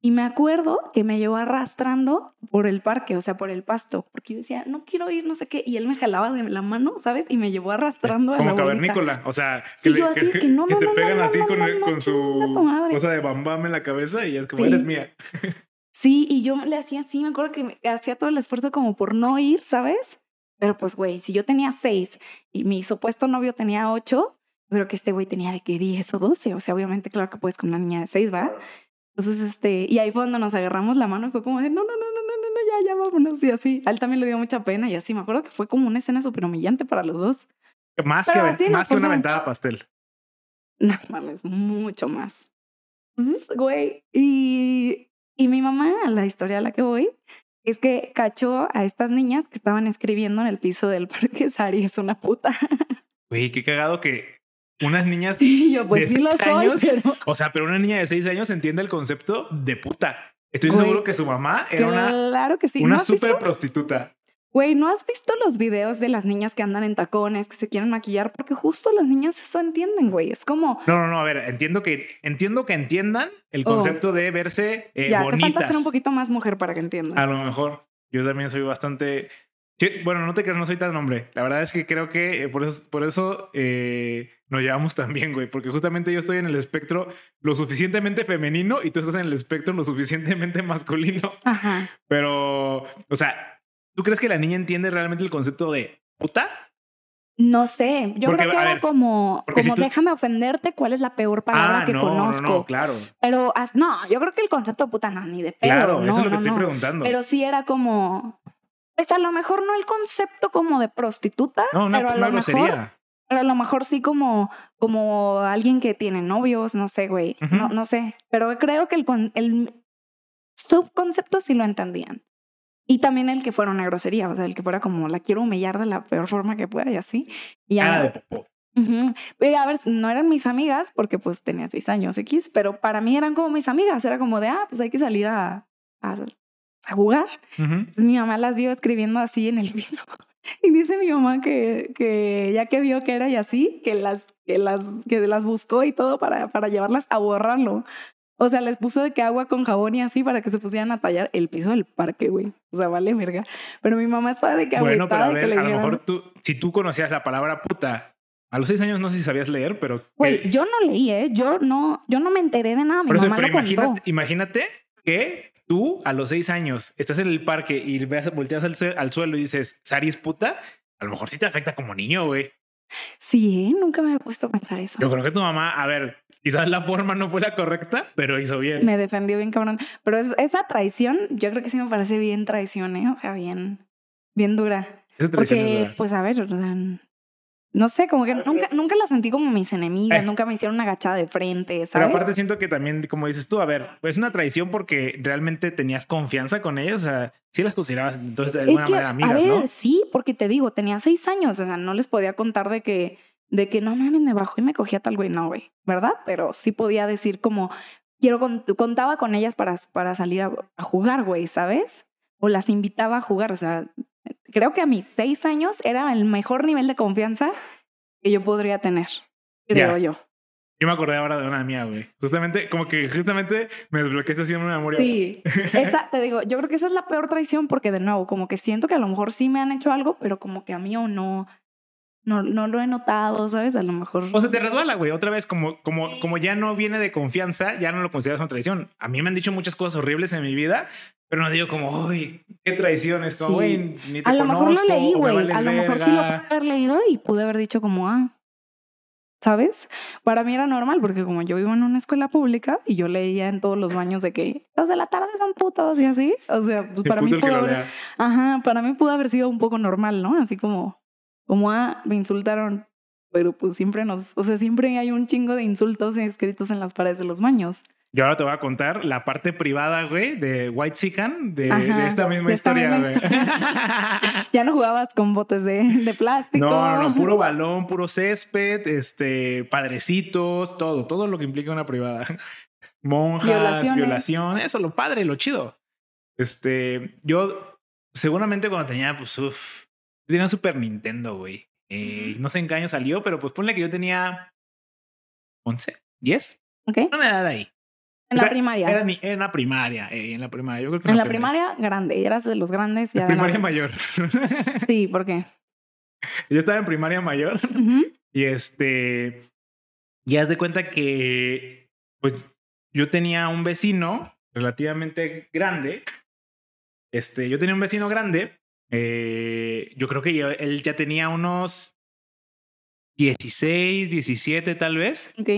Y me acuerdo que me llevó arrastrando por el parque, o sea, por el pasto, porque yo decía, no quiero ir, no sé qué, y él me jalaba de la mano, ¿sabes? Y me llevó arrastrando a la cavernícola. O sea, que, Sí, le- yo así que, que no, que no, te no, pegan no, así con, su cosa de bam bam en la cabeza y es como, Sí. eres mía. *laughs* Sí, y yo le hacía así, me acuerdo que me- hacía todo el esfuerzo como por no ir, ¿sabes? Pero pues, güey, si yo tenía seis y mi supuesto novio tenía ocho, creo que este güey tenía de que 10 o 12. O sea, obviamente, claro que puedes con una niña de seis, ¿va? Entonces, este, y ahí fue cuando nos agarramos la mano y fue como de, no, no, no, no, no, no, no, ya, ya vámonos. Y así, a él también le dio mucha pena y así, me acuerdo que fue como una escena súper humillante para los dos. Más, Pero que, así más que una ventada pastel. *laughs* No mames, mucho más. Güey. Y, y mi mamá, la historia a la que voy, es que cachó a estas niñas que estaban escribiendo en el piso del *laughs* parque. Sari es una puta. Güey, qué cagado que unas niñas. Y yo, pues ¿De sí lo soy, años? pero O sea, pero una niña de seis años entiende el concepto de puta. Estoy seguro que su mamá era una, claro que sí. una ¿No has visto? súper prostituta. Güey, ¿no has visto los videos de las niñas que andan en tacones, que se quieren maquillar? Porque justo las niñas eso entienden, güey. Es como, No, no, no. A ver, entiendo que entiendo que entiendan el Oh. concepto de verse eh, ya, te falta bonitas. ser un poquito más mujer para que entiendas. A lo mejor. Yo también soy bastante. Sí, bueno, no te creas, no soy tan hombre. La verdad es que creo que eh, por eso, por eso eh, nos llevamos tan bien, güey. Porque justamente yo estoy en el espectro lo suficientemente femenino y tú estás en el espectro lo suficientemente masculino. Ajá. Pero, o sea, ¿tú crees que la niña entiende realmente el concepto de puta? No sé, yo Porque, creo que era ver, como, como si tú- déjame ofenderte, ¿cuál es la peor palabra ah, que no, conozco? No, no, claro. Pero no, yo creo que el concepto de puta no, ni de pedo. Claro, eso es lo que estoy preguntando. Pero sí era como, pues a lo mejor no el concepto como de prostituta, pero a lo mejor, grosería. pero a lo mejor sí como, como alguien que tiene novios, no sé, güey, no, no sé. Pero creo que el, el subconcepto sí lo entendían. Y también el que fuera una grosería, o sea, el que fuera como la quiero humillar de la peor forma que pueda y así. Y Cara de popó. A ver, no eran mis amigas porque pues tenía seis años X, pero para mí eran como mis amigas. Era como de, ah, pues hay que salir a, a, a jugar. Mi mamá las vio escribiendo así en el *laughs* piso. Y dice mi mamá que, que ya que vio que era y así, que las, que las, que las buscó y todo para, para llevarlas a borrarlo. O sea, les puso de que agua con jabón y así para que se pusieran a tallar el piso del parque, güey. O sea, vale verga. Pero mi mamá estaba de que Bueno, pero a que le a lo mejor tú, si tú conocías la palabra puta, a los seis años no sé si sabías leer, pero... Güey, yo no leí, ¿eh? Yo no, yo no me enteré de nada. Mi eso, mamá pero lo contó. imagínate, imagínate que tú a los seis años estás en el parque y volteas al, sue- al suelo y dices, Sari es puta, a lo mejor sí te afecta como niño, güey. Sí, ¿eh? nunca me había puesto a pensar eso. Yo creo que tu mamá, a ver, *laughs* quizás la forma no fue la correcta, pero hizo bien. Me defendió bien cabrón. Pero es- esa traición, yo creo que sí me parece bien traición, ¿eh? O sea, bien, bien dura. Esa traición es Porque, dura. pues a ver, o sea, no sé, como que nunca, nunca la sentí como mis enemigas, Eh. nunca me hicieron una agachada de frente, Pero ¿sabes? aparte siento que también, como dices tú, a ver, es una traición porque realmente tenías confianza con ellas, o sea, sí las considerabas entonces de es alguna que, manera amigas, a ver, ¿no? sí, porque te digo, tenía seis años, o sea, no les podía contar de que, de que no mames, me bajó y me cogía tal güey, no, güey, ¿verdad? Pero sí podía decir como, quiero, con- contaba con ellas para, para salir a, a jugar, güey, ¿sabes? O las invitaba a jugar, o sea, creo que a mis seis años era el mejor nivel de confianza que yo podría tener, creo yo. Yo me acordé ahora de una mía, güey. Justamente, como que justamente me desbloqueaste en una memoria. Sí, *laughs* esa, te digo, yo creo que esa es la peor traición porque de nuevo, como que siento que a lo mejor sí me han hecho algo, pero como que a mí o no, no, no lo he notado, ¿sabes? A lo mejor... O se te resbala, güey. Otra vez, como, como, como ya no viene de confianza, ya no lo consideras una traición. A mí me han dicho muchas cosas horribles en mi vida, pero no digo como, uy, qué traición. Es como, Sí. güey, ni te a lo mejor lo leí, güey. A lo mejor sí lo pude haber leído y pude haber dicho como, ah, ¿sabes? Para mí era normal porque como yo vivo en una escuela pública y yo leía en todos los baños de que los de la tarde son putos y así. O sea, pues para mí pudo haber, ajá, para mí pudo haber sido un poco normal, ¿no? Así como, como, ah, me insultaron. Pero pues siempre nos, o sea, siempre hay un chingo de insultos escritos en las paredes de los baños. Yo ahora te voy a contar la parte privada, güey, de White Sican, de, esta misma de esta historia, güey. *laughs* Ya no jugabas con botes de, de plástico. No, no, no, puro balón, puro césped, este, padrecitos, todo, todo lo que implica una privada. *laughs* Monjas, violación, eso, lo padre, lo chido. Este, yo seguramente cuando tenía, pues, uff, tenía un Super Nintendo, güey. Eh, No sé en qué año salió, pero pues ponle que yo tenía 11, 10, ¿Ok? una edad ahí. En la Era- primaria. Era en la primaria, eh, en la primaria. Yo creo que en la primaria, grande. Eras de los grandes. Ya primaria la- mayor. *laughs* Sí, ¿por qué? Yo estaba en primaria mayor y este. Y haz de cuenta que. Pues yo tenía un vecino relativamente grande. Este, yo tenía un vecino grande. Eh, yo creo que yo- él ya tenía unos 16, 17 tal vez. Ok.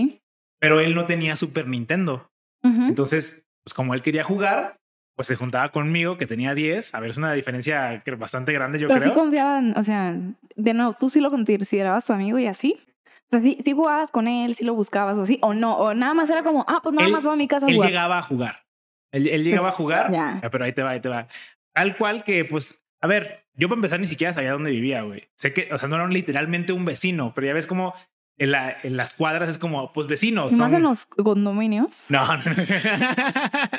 Pero él no tenía Super Nintendo. Ujú. Entonces, pues como él quería jugar, pues se juntaba conmigo, que tenía 10. A ver, es una diferencia bastante grande, yo Pero sí creo. confiaban, o sea, de nuevo, tú sí lo considerabas tu amigo y así. O sea, sí, sí jugabas con él, sí lo buscabas o así, o no, o nada más era como, ah, pues nada Él- más voy a mi casa a él jugar. llegaba a jugar. Él, él Sí, llegaba a jugar, ya. Ah, pero ahí te va, ahí te va. Tal cual que, pues, a ver, yo para empezar ni siquiera sabía dónde vivía, güey. Sé que, o sea, no era literalmente un vecino, pero ya ves como en, la, en las cuadras es como, pues, vecinos. Y más son- en los condominios. No, no, no.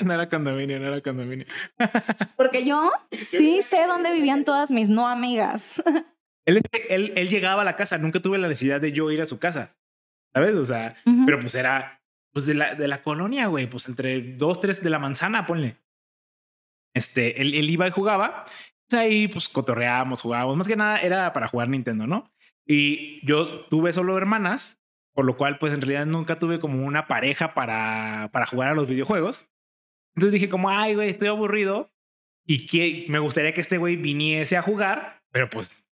no *laughs* era condominio, no era condominio. *laughs* Porque yo sí sé dónde vivían todas mis no amigas. *laughs* Él, él, él llegaba a la casa, nunca tuve la necesidad de yo ir a su casa, ¿sabes? O sea, Ujú. pero pues era pues de la, de la colonia, güey, pues entre dos, tres de la manzana, ponle. Este, él, él iba y jugaba. Ahí, pues cotorreábamos, jugábamos. Más que nada era para jugar Nintendo, ¿no? Y yo tuve solo hermanas, por lo cual, pues en realidad nunca tuve como una pareja para, para jugar a los videojuegos. Entonces dije, como, ay, güey, estoy aburrido y que me gustaría que este güey viniese a jugar, pero pues,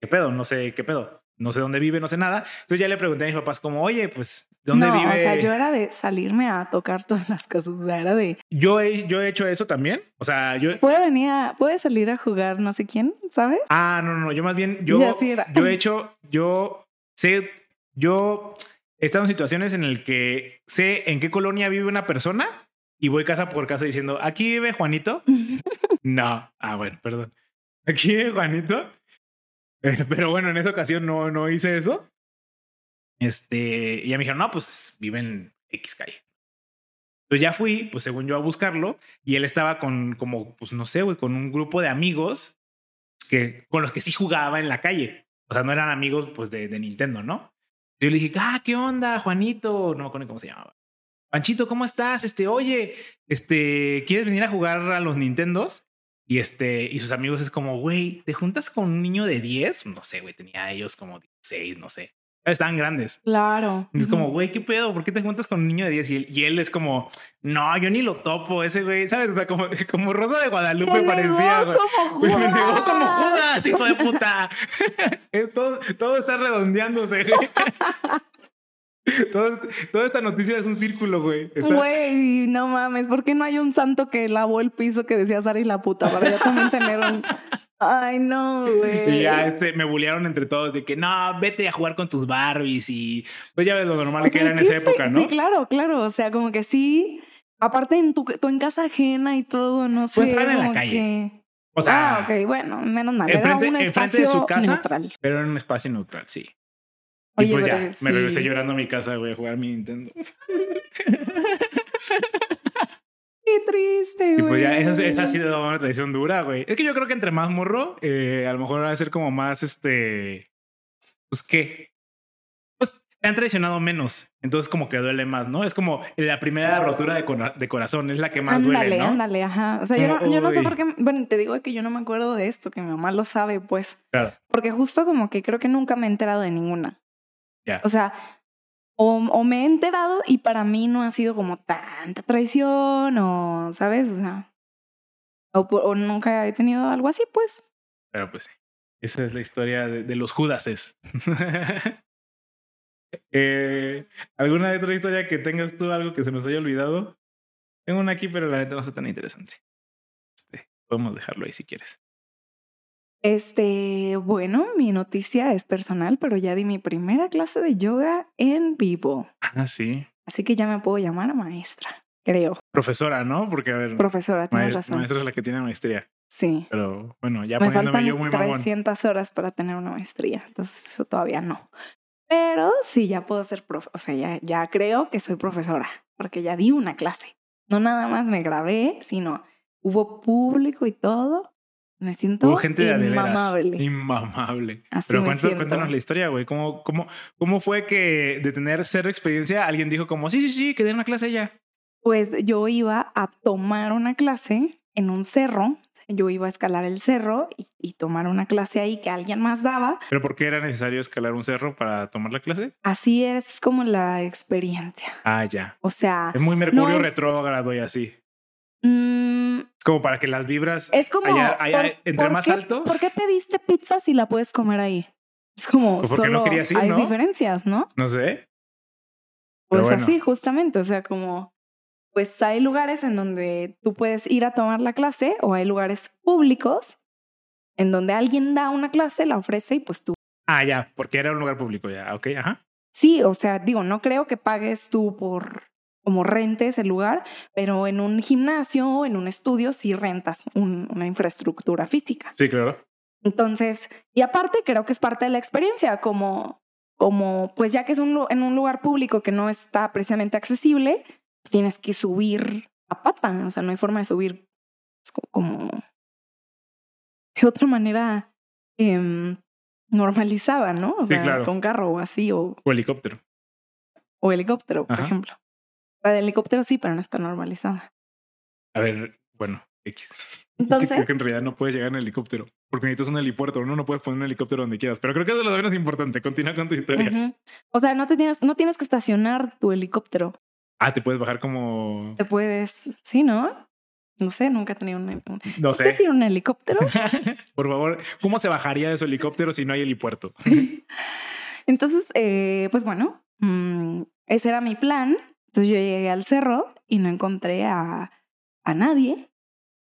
¿qué pedo? No sé qué pedo. No sé dónde vive, no sé nada. Entonces ya le pregunté a mis papás, como, oye, pues, ¿dónde no, vive? o sea, yo era de salirme a tocar todas las casas. O sea, era de, Yo he, yo he hecho eso también. O sea, yo. puede venir a, puede salir a jugar no sé quién, ¿sabes? Ah, no, no, no. Yo más bien, yo, Y así era. yo he hecho, yo sé, yo he estado en situaciones en el que sé en qué colonia vive una persona y voy casa por casa diciendo, aquí vive Juanito. *laughs* no. Ah, bueno, perdón. Aquí vive Juanito. *laughs* Pero bueno, en esa ocasión no, no hice eso. Este, y ya me dijeron, no, pues vive en X calle. Entonces ya fui, pues según yo, a buscarlo y él estaba con como, pues no sé, güey, con un grupo de amigos que con los que sí jugaba en la calle. O sea, no eran amigos pues de, de Nintendo, ¿no? Yo le dije, ah, ¿qué onda, Juanito? No me acuerdo cómo se llamaba. Panchito, ¿cómo estás? Este, oye, este, ¿quieres venir a jugar a los Nintendos? Y este, y sus amigos es como, güey, ¿te juntas con un niño de 10? No sé, güey, tenía ellos como 16, no sé. Estaban grandes. Claro. Y es como, güey, ¿qué pedo? ¿Por qué te juntas con un niño de 10? Y él, y él es como, no, yo ni lo topo, ese güey, ¿sabes? O sea, como, *laughs* como Rosa de Guadalupe Me parecía, güey. como me negó como Judas. Hijo de puta. *laughs* Todo, todo está redondeándose, güey. *laughs* *laughs* Todo- toda esta noticia es un círculo, güey. Güey, no mames, ¿por qué no hay un santo que lavó el piso que decía Sara y la puta para yo también tener un... *laughs* Ay, no, güey. Y ya este, me bullearon entre todos de que no, vete a jugar con tus Barbies y pues ya ves lo normal que era en ¿Qué esa época, ¿no? Sí, claro, claro. O sea, como que sí. Aparte en tu, tú en casa ajena y todo, no sé. Pues estaban en la calle. que- O sea, ah, ok, bueno, menos mal. Era enfrente- un enfrente de espacio su casa. neutral. pero en un espacio neutral, sí. Oye, y pues ya, sí. me regresé llorando a mi casa, güey, a jugar mi Nintendo. *laughs* Qué triste, Y güey. pues ya, esa, esa ha sido una tradición dura, güey. Es que yo creo que entre más morro, eh, a lo mejor va a ser como más, este, pues qué. Pues te han traicionado menos, entonces como que duele más, ¿no? Es como la primera rotura de, cora- de corazón, es la que más ándale, duele, ¿no? ándale, ajá. O sea, yo no, yo no sé por qué. Bueno, te digo que yo no me acuerdo de esto, que mi mamá lo sabe, pues. Claro. Porque justo como que creo que nunca me he enterado de ninguna. O sea, o, o me he enterado y para mí no ha sido como tanta traición o, ¿sabes? O sea, o, nunca he tenido algo así, pues. Pero pues sí, esa es la historia de, de los Judases. *laughs* eh, ¿Alguna otra historia que tengas tú, algo que se nos haya olvidado? Tengo una aquí, pero la neta no está tan interesante. Este, podemos dejarlo ahí si quieres. Este, bueno, mi noticia es personal, pero ya di mi primera clase de yoga en vivo. Ah, sí. Así que ya me puedo llamar maestra, creo. Profesora, ¿no? Porque, a ver, Profesora, tienes razón. maestra es la que tiene maestría. Sí. Pero bueno, ya Me poniéndome faltan yo muy mamón. 300 horas para tener una maestría, entonces eso todavía no. Pero sí, ya puedo ser profe, o sea, ya, ya creo que soy profesora, porque ya di una clase. No nada más me grabé, sino hubo público y todo. Me siento Hubo gente de a de veras. inmamable. Inmamable. Así Pero cuéntanos, cuéntanos la historia, güey. ¿Cómo, cómo, ¿Cómo fue que de tener cero experiencia alguien dijo como, sí, sí, sí, que dé una clase ya? Pues yo iba a tomar una clase en un cerro. Yo iba a escalar el cerro y, y tomar una clase ahí que alguien más daba. ¿Pero por qué era necesario escalar un cerro para tomar la clase? Así es como la experiencia. Ah, ya. O sea, Es muy mercurio No es- retrógrado y así. Mm, como para que las vibras es como... allá- allá- ¿por- entre más qué- alto. ¿Por qué pediste pizza si la puedes comer ahí? Es como Pues no solo querías ir, hay ¿no? diferencias, ¿no? No sé. Pues bueno. así, justamente. O sea, como, pues hay lugares en donde tú puedes ir a tomar la clase o hay lugares públicos en donde alguien da una clase, la ofrece y pues tú. Ah, ya, porque era un lugar público ya. Ok, ajá. Sí, o sea, digo, no creo que pagues tú por como rentes el lugar, pero en un gimnasio o en un estudio sí rentas un- una infraestructura física. Sí, claro. Entonces, y aparte creo que es parte de la experiencia, como, como pues ya que es un, en un lugar público que no está precisamente accesible, pues tienes que subir a pata, o sea, no hay forma de subir pues, co- como de otra manera em, normalizada, ¿no? O Sí, sea, claro. con carro o así, o, O helicóptero. o helicóptero, por ejemplo. La de helicóptero sí, pero no está normalizada. A ver, bueno, X. Es que Entonces, creo que en realidad no puedes llegar en helicóptero porque necesitas un helipuerto. No, no puedes poner un helicóptero donde quieras. Pero creo que eso es lo menos importante. Continúa con tu historia. o sea, no te tienes, no tienes que estacionar tu helicóptero. Ah, te puedes bajar como. te puedes, sí, ¿no? No sé, nunca he tenido un, No ¿Sí ¿Usted sé. tiene un helicóptero? *laughs* Por favor, ¿cómo se bajaría de su helicóptero si no hay helipuerto? *laughs* Entonces, eh, pues bueno, mm, ese era mi plan. Entonces yo llegué al cerro y no encontré a, a nadie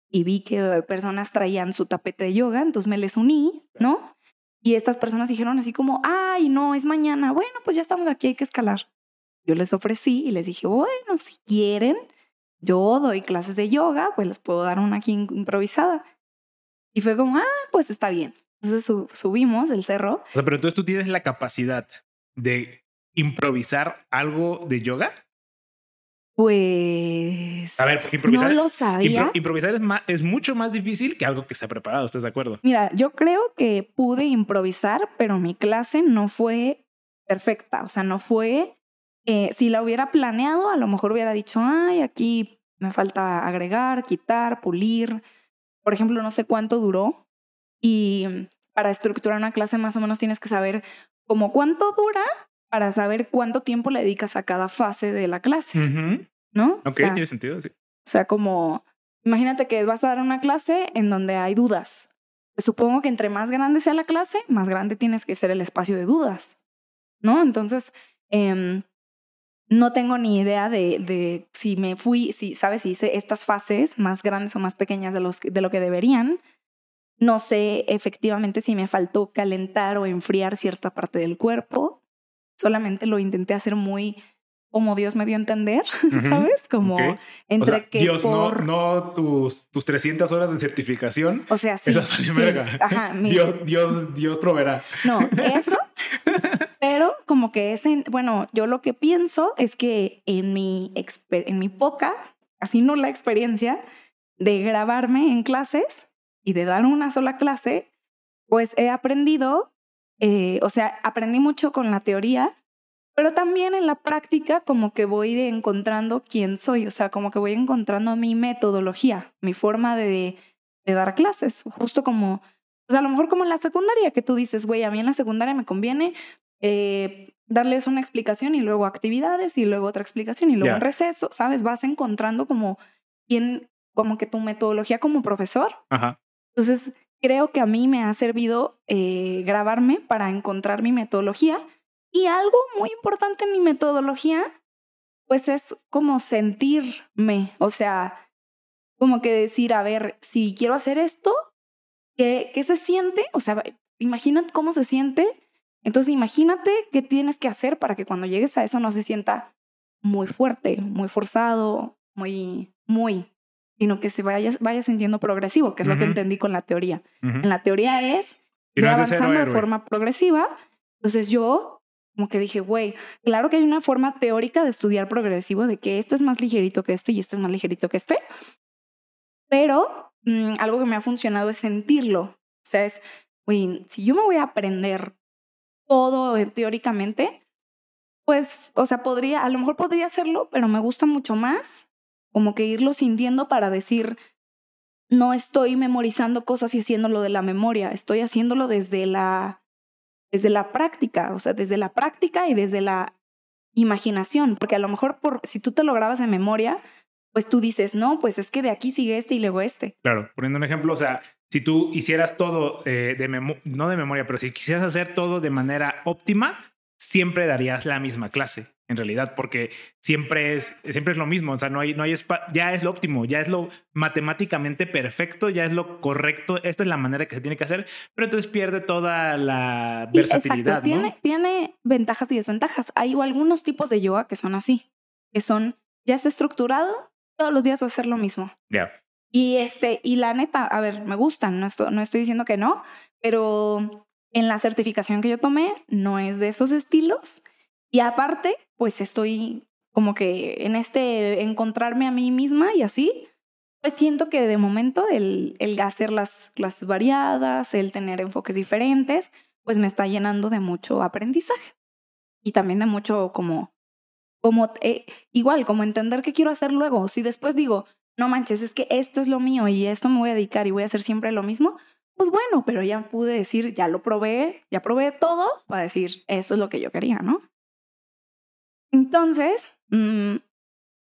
y vi que personas traían su tapete de yoga, entonces me les uní, ¿no? Y estas personas dijeron así como, ay, no, es mañana. Bueno, pues ya estamos aquí, hay que escalar. Yo les ofrecí y les dije, bueno, si quieren, yo doy clases de yoga, pues les puedo dar una aquí improvisada. Y fue como, ah, pues está bien. Entonces su- subimos el cerro. O sea, pero entonces tú tienes la capacidad de improvisar algo de yoga. Pues... A ver, improvisar, no lo sabía. impro- improvisar es, más, es mucho más difícil que algo que está preparado. ¿Estás de acuerdo? Mira, yo creo que pude improvisar, pero mi clase no fue perfecta. O sea, no fue. eh, si la hubiera planeado, a lo mejor hubiera dicho, ay, aquí me falta agregar, quitar, pulir. Por ejemplo, no sé cuánto duró. Y para estructurar una clase, más o menos tienes que saber como cuánto dura para saber cuánto tiempo le dedicas a cada fase de la clase, Ujú. ¿no? O Ok, sea, tiene sentido. Sí. o sea, como, imagínate que vas a dar una clase en donde hay dudas. Pues supongo que entre más grande sea la clase, más grande tienes que ser el espacio de dudas, ¿no? Entonces, em, no tengo ni idea de, de si me fui, si, ¿sabes? Si hice estas fases más grandes o más pequeñas de, los, de lo que deberían. No sé efectivamente si me faltó calentar o enfriar cierta parte del cuerpo. Solamente lo intenté hacer muy como Dios me dio a entender. *laughs* ¿sabes? Como entre o sea, que Dios, por... no, no tus, tus 300 horas de certificación. O sea, *laughs* sí. Esas sí, verga. Ajá, *laughs* Dios, Dios, Dios proveerá. No, eso. pero como que ese, bueno, yo lo que pienso es que en mi, exper- en mi poca, así no la experiencia de grabarme en clases y de dar una sola clase, pues he aprendido, eh, o sea, aprendí mucho con la teoría, pero también en la práctica como que voy de encontrando quién soy, o sea, como que voy encontrando mi metodología, mi forma de, de dar clases, justo como, o sea, a lo mejor como en la secundaria, que tú dices, güey, a mí en la secundaria me conviene eh, darles una explicación y luego actividades y luego otra explicación y luego un receso, ¿sabes? Vas encontrando como quién, como que tu metodología como profesor. Ajá. Entonces, creo que a mí me ha servido eh, grabarme para encontrar mi metodología. Y algo muy importante en mi metodología, pues es como sentirme, o sea, como que decir, a ver, si quiero hacer esto, ¿qué, qué se siente? O sea, imagínate cómo se siente. Entonces, imagínate qué tienes que hacer para que cuando llegues a eso no se sienta muy fuerte, muy forzado, muy, muy, sino que se vaya, vaya sintiendo progresivo, que es lo que entendí con la teoría. En la teoría es Y voy no es de cero avanzando de forma progresiva. Entonces yo como que dije, güey, claro que hay una forma teórica de estudiar progresivo, de que este es más ligerito que este y este es más ligerito que este, pero mm, algo que me ha funcionado es sentirlo. O sea, es, güey, si yo me voy a aprender todo eh, teóricamente, pues, o sea, podría, a lo mejor podría hacerlo, pero me gusta mucho más como que irlo sintiendo para decir, no estoy memorizando cosas y haciéndolo de la memoria, estoy haciéndolo desde la, desde la práctica, o sea, desde la práctica y desde la imaginación, porque a lo mejor por, si tú te lo grabas en memoria, pues tú dices, no, pues es que de aquí sigue este y luego este. Claro, poniendo un ejemplo, o sea, si tú hicieras todo eh, de no de memoria, pero si quisieras hacer todo de manera óptima, siempre darías la misma clase, en realidad, porque siempre es, siempre es lo mismo, o sea, no hay, no hay, ya es lo óptimo, ya es lo matemáticamente perfecto, ya es lo correcto, esta es la manera que se tiene que hacer, pero entonces pierde toda la versatilidad. tiene, tiene ventajas y desventajas. Hay algunos tipos de yoga que son así, que son, ya está estructurado, todos los días va a ser lo mismo. Ya. Y este, y la neta, a ver, me gustan, no estoy, no estoy diciendo que no, pero en la certificación que yo tomé no es de esos estilos. Y aparte, pues estoy como que en este encontrarme a mí misma y así, pues siento que de momento el, el hacer las clases variadas, el tener enfoques diferentes, pues me está llenando de mucho aprendizaje y también de mucho como, como eh, igual, como entender qué quiero hacer luego. Si después digo, no manches, es que esto es lo mío y esto me voy a dedicar y voy a hacer siempre lo mismo, pues bueno, pero ya pude decir, ya lo probé, ya probé todo para decir, eso es lo que yo quería, ¿no? Entonces, mm,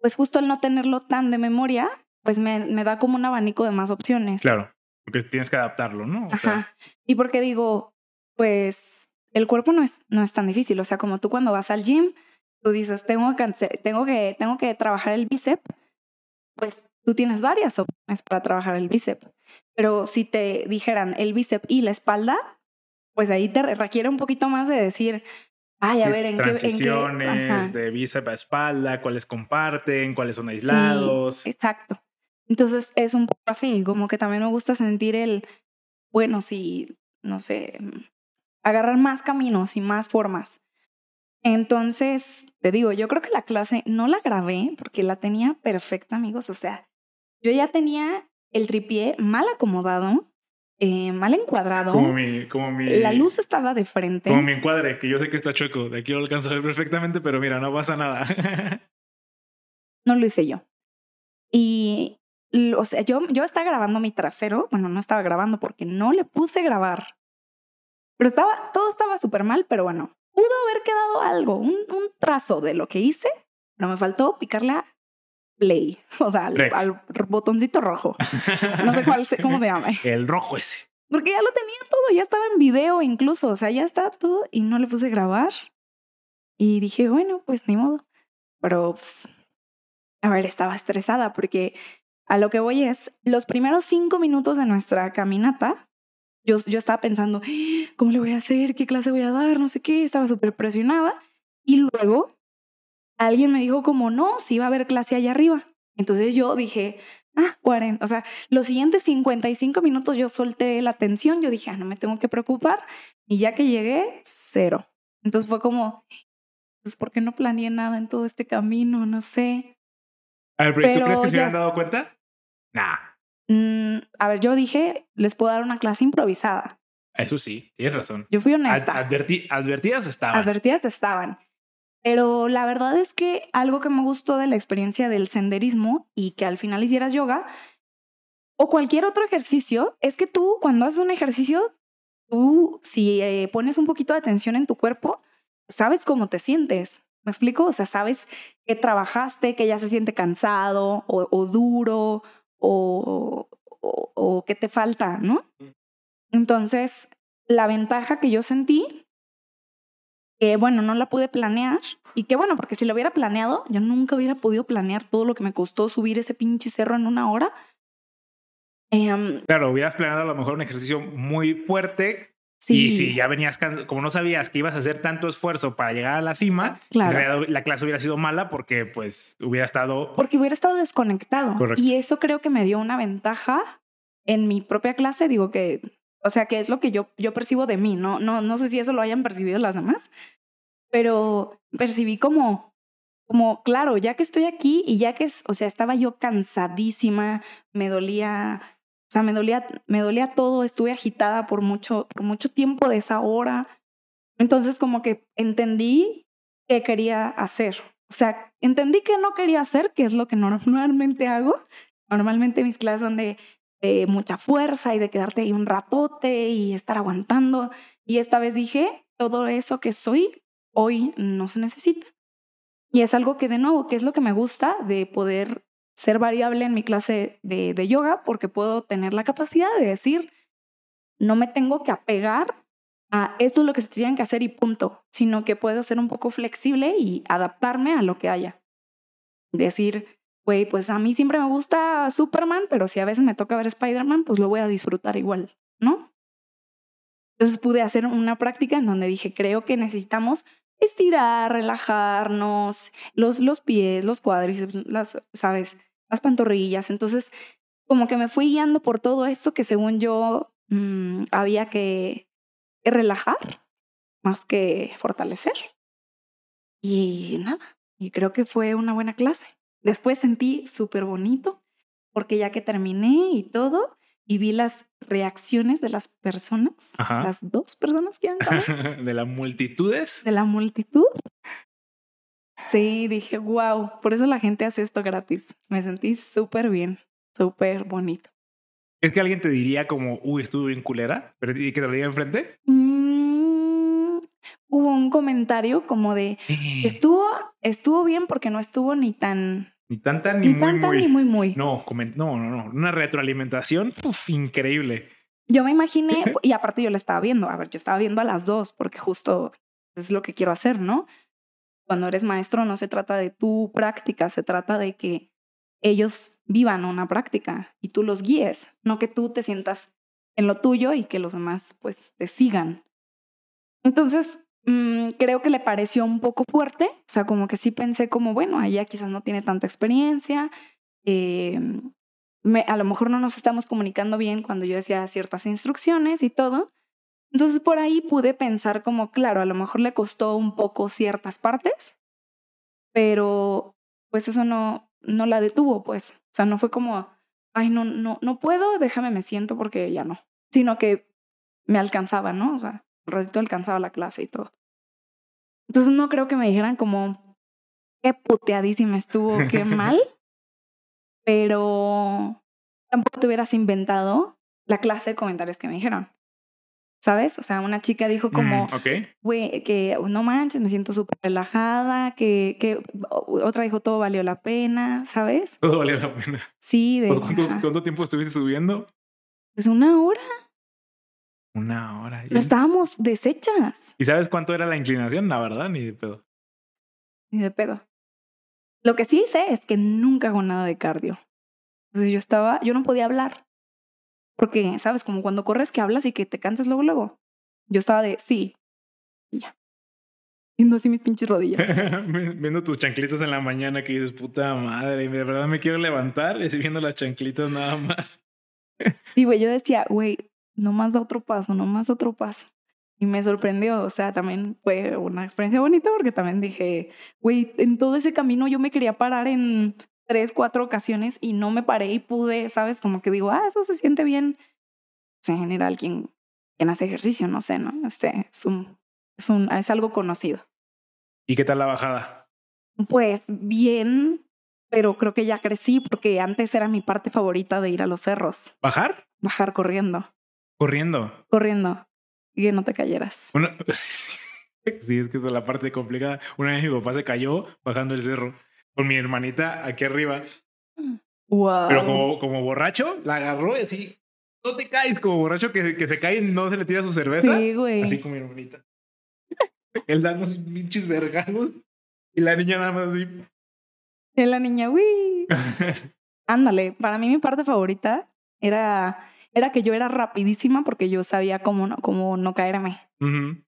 pues justo el no tenerlo tan de memoria, pues me, me, da como un abanico de más opciones. Claro, porque tienes que adaptarlo, ¿no? Ajá. Y porque digo, pues el cuerpo no es, no es tan difícil, o sea, como tú cuando vas al gym, tú dices, tengo que, tengo que, tengo que trabajar el bíceps, pues tú tienes varias opciones para trabajar el bíceps. Pero si te dijeran el bíceps y la espalda, pues ahí te requiere un poquito más de decir, ay, a ver, ¿en qué? de bíceps a espalda, cuáles comparten, cuáles son aislados. exacto. Entonces es un poco así, como que también me gusta sentir el, bueno, si, no sé, agarrar más caminos y más formas. Entonces, te digo, yo creo que la clase no la grabé porque la tenía perfecta, amigos. O sea, yo ya tenía el tripié mal acomodado, eh, mal encuadrado. Como mi, como mi. La luz estaba de frente. Como mi encuadre, que yo sé que está chueco. De aquí lo alcanzo a ver perfectamente, pero mira, no pasa nada. *laughs* no lo hice yo. Y, o sea, yo, yo estaba grabando mi trasero. Bueno, no estaba grabando porque no le puse grabar. Pero estaba, todo estaba súper mal, pero bueno, pudo haber quedado algo, un, un trazo de lo que hice, pero me faltó picarle a play, *laughs* o sea, al, botoncito rojo. No sé cuál, cómo se llama. *laughs* El rojo ese. Porque ya lo tenía todo, ya estaba en video incluso, o sea, ya está todo y no le puse grabar. Y dije, bueno, pues ni modo. Pero, pues, a ver, estaba estresada porque a lo que voy es, los primeros cinco minutos de nuestra caminata, yo, yo estaba pensando, ¿cómo le voy a hacer? ¿Qué clase voy a dar? No sé qué, estaba súper presionada. Y luego alguien me dijo como, no, si va a haber clase allá arriba. Entonces yo dije, ah, 40. O sea, los siguientes 55 minutos yo solté la atención, yo dije, ah, no me tengo que preocupar. Y ya que llegué, cero. Entonces fue como, pues, ¿por qué no planeé nada en todo este camino? No sé. A ver, pero, ¿tú crees que se hubieran dado cuenta? Nah. Mm, a ver, yo dije, les puedo dar una clase improvisada. Eso sí, tienes razón. Yo fui honesta. advertidas estaban. Advertidas estaban. Pero la verdad es que algo que me gustó de la experiencia del senderismo y que al final hicieras yoga o cualquier otro ejercicio es que tú cuando haces un ejercicio, tú si eh, pones un poquito de atención en tu cuerpo, sabes cómo te sientes. ¿Me explico? O sea, sabes que trabajaste, que ya se siente cansado o, duro o, o, o que te falta, ¿no? Entonces, la ventaja que yo sentí que bueno, no la pude planear y que bueno, porque si lo hubiera planeado, yo nunca hubiera podido planear todo lo que me costó subir ese pinche cerro en una hora. Em, claro, hubieras planeado a lo mejor un ejercicio muy fuerte. Sí. Y si ya venías, como no sabías que ibas a hacer tanto esfuerzo para llegar a la cima, claro. la clase hubiera sido mala porque pues hubiera estado... Porque hubiera estado desconectado. Y eso creo que me dio una ventaja en mi propia clase. Digo que o sea, que es lo que yo, yo percibo de mí, ¿no? No, no sé si eso lo hayan percibido las demás, pero percibí como, como, claro, ya que estoy aquí y ya que, o sea, estaba yo cansadísima, me dolía, o sea, me dolía, me dolía todo, estuve agitada por mucho, por mucho tiempo de esa hora. Entonces como que entendí qué quería hacer. O sea, entendí que no quería hacer, que es lo que normalmente hago. Normalmente mis clases son de, mucha fuerza y de quedarte ahí un ratote y estar aguantando. Y esta vez dije, todo eso que soy hoy no se necesita. Y es algo que de nuevo, que es lo que me gusta de poder ser variable en mi clase de, de yoga, porque puedo tener la capacidad de decir, no me tengo que apegar a esto es lo que se tiene que hacer y punto, sino que puedo ser un poco flexible y adaptarme a lo que haya. Decir, güey, pues a mí siempre me gusta Superman, pero si a veces me toca ver Spider-Man, pues lo voy a disfrutar igual, ¿no? Entonces pude hacer una práctica en donde dije, creo que necesitamos estirar, relajarnos, los, los pies, los cuádriceps, las, ¿sabes? Las pantorrillas. Entonces, como que me fui guiando por todo eso que según yo mmm, había que relajar más que fortalecer. Y nada, y creo que fue una buena clase. Después sentí súper bonito porque ya que terminé y todo, y vi las reacciones de las personas, Ajá. las dos personas que han *laughs* de las multitudes. De la multitud. Sí, dije, wow, por eso la gente hace esto gratis. Me sentí súper bien, súper bonito. ¿Es que alguien te diría como, uy, estuvo bien culera? ¿Pero y que te lo diga enfrente? Mm, hubo un comentario como de, estuvo, estuvo bien porque no estuvo ni tan... Ni tanta ni, ni muy, muy. ni muy, muy. No, no, no, no. Una retroalimentación uf, increíble. Yo me imaginé, *laughs* y aparte yo la estaba viendo, a ver, yo estaba viendo a las dos porque justo es lo que quiero hacer, ¿no? Cuando eres maestro no se trata de tu práctica, se trata de que ellos vivan una práctica y tú los guíes, no que tú te sientas en lo tuyo y que los demás pues te sigan. Entonces, mmm, creo que le pareció un poco fuerte, o sea, como que sí pensé como, bueno, ella quizás no tiene tanta experiencia, eh, a lo mejor no nos estamos comunicando bien cuando yo decía ciertas instrucciones y todo. Entonces por ahí pude pensar como, claro, a lo mejor le costó un poco ciertas partes, pero pues eso no, no la detuvo, pues. O sea, no fue como, ay, no, no, no puedo, déjame, me siento porque ya no. Sino que me alcanzaba, ¿no? O sea, ratito alcanzaba la clase y todo. Entonces no creo que me dijeran como, qué puteadísima estuvo, qué *laughs* mal. Pero tampoco te hubieras inventado la clase de comentarios que me dijeron. ¿Sabes? O sea, una chica dijo como, güey, mm, okay. que no manches, me siento súper relajada, que, que otra dijo todo valió la pena, ¿sabes? Todo valió la pena. Sí. De, pues, ¿cuánto, ¿Cuánto tiempo estuviste subiendo? Pues una hora. Una hora. Pero estábamos deshechas. ¿Y sabes cuánto era la inclinación? La verdad, ni de pedo. Ni de pedo. Lo que sí sé es que nunca hago nada de cardio. Entonces yo estaba, yo no podía hablar. Porque, ¿sabes? Como cuando corres que hablas y que te cansas luego, luego. Yo estaba de, sí. Y ya. Viendo así mis pinches rodillas. *laughs* viendo tus chanclitas en la mañana que dices, puta madre, y de verdad me quiero levantar y así viendo las chanclitas nada más. y güey, yo decía, güey, no más da otro paso, no más otro paso. Y me sorprendió, o sea, también fue una experiencia bonita porque también dije, güey, en todo ese camino yo me quería parar en tres, cuatro ocasiones y no me paré y pude, ¿sabes? Como que digo, ah, eso se siente bien. Pues en general, quien, quien hace ejercicio, no sé, ¿no? Este es un, es un, es algo conocido. ¿Y qué tal la bajada? Pues bien, pero creo que ya crecí porque antes era mi parte favorita de ir a los cerros. ¿Bajar? Bajar corriendo. ¿Corriendo? Corriendo. Y que no te cayeras. Bueno, *laughs* sí, es que es la parte complicada. Una vez mi papá se cayó bajando el cerro con mi hermanita aquí arriba. Wow. Pero como, como borracho, la agarró y así, no te caes, como borracho que, que se cae y no se le tira su cerveza. Sí, güey. Así como mi hermanita. *laughs* Él da unos pinches vergados y la niña nada más así. Y la niña, uy. *laughs* Ándale, para mí mi parte favorita era, era que yo era rapidísima porque yo sabía cómo no, cómo no caerme. Uh -huh.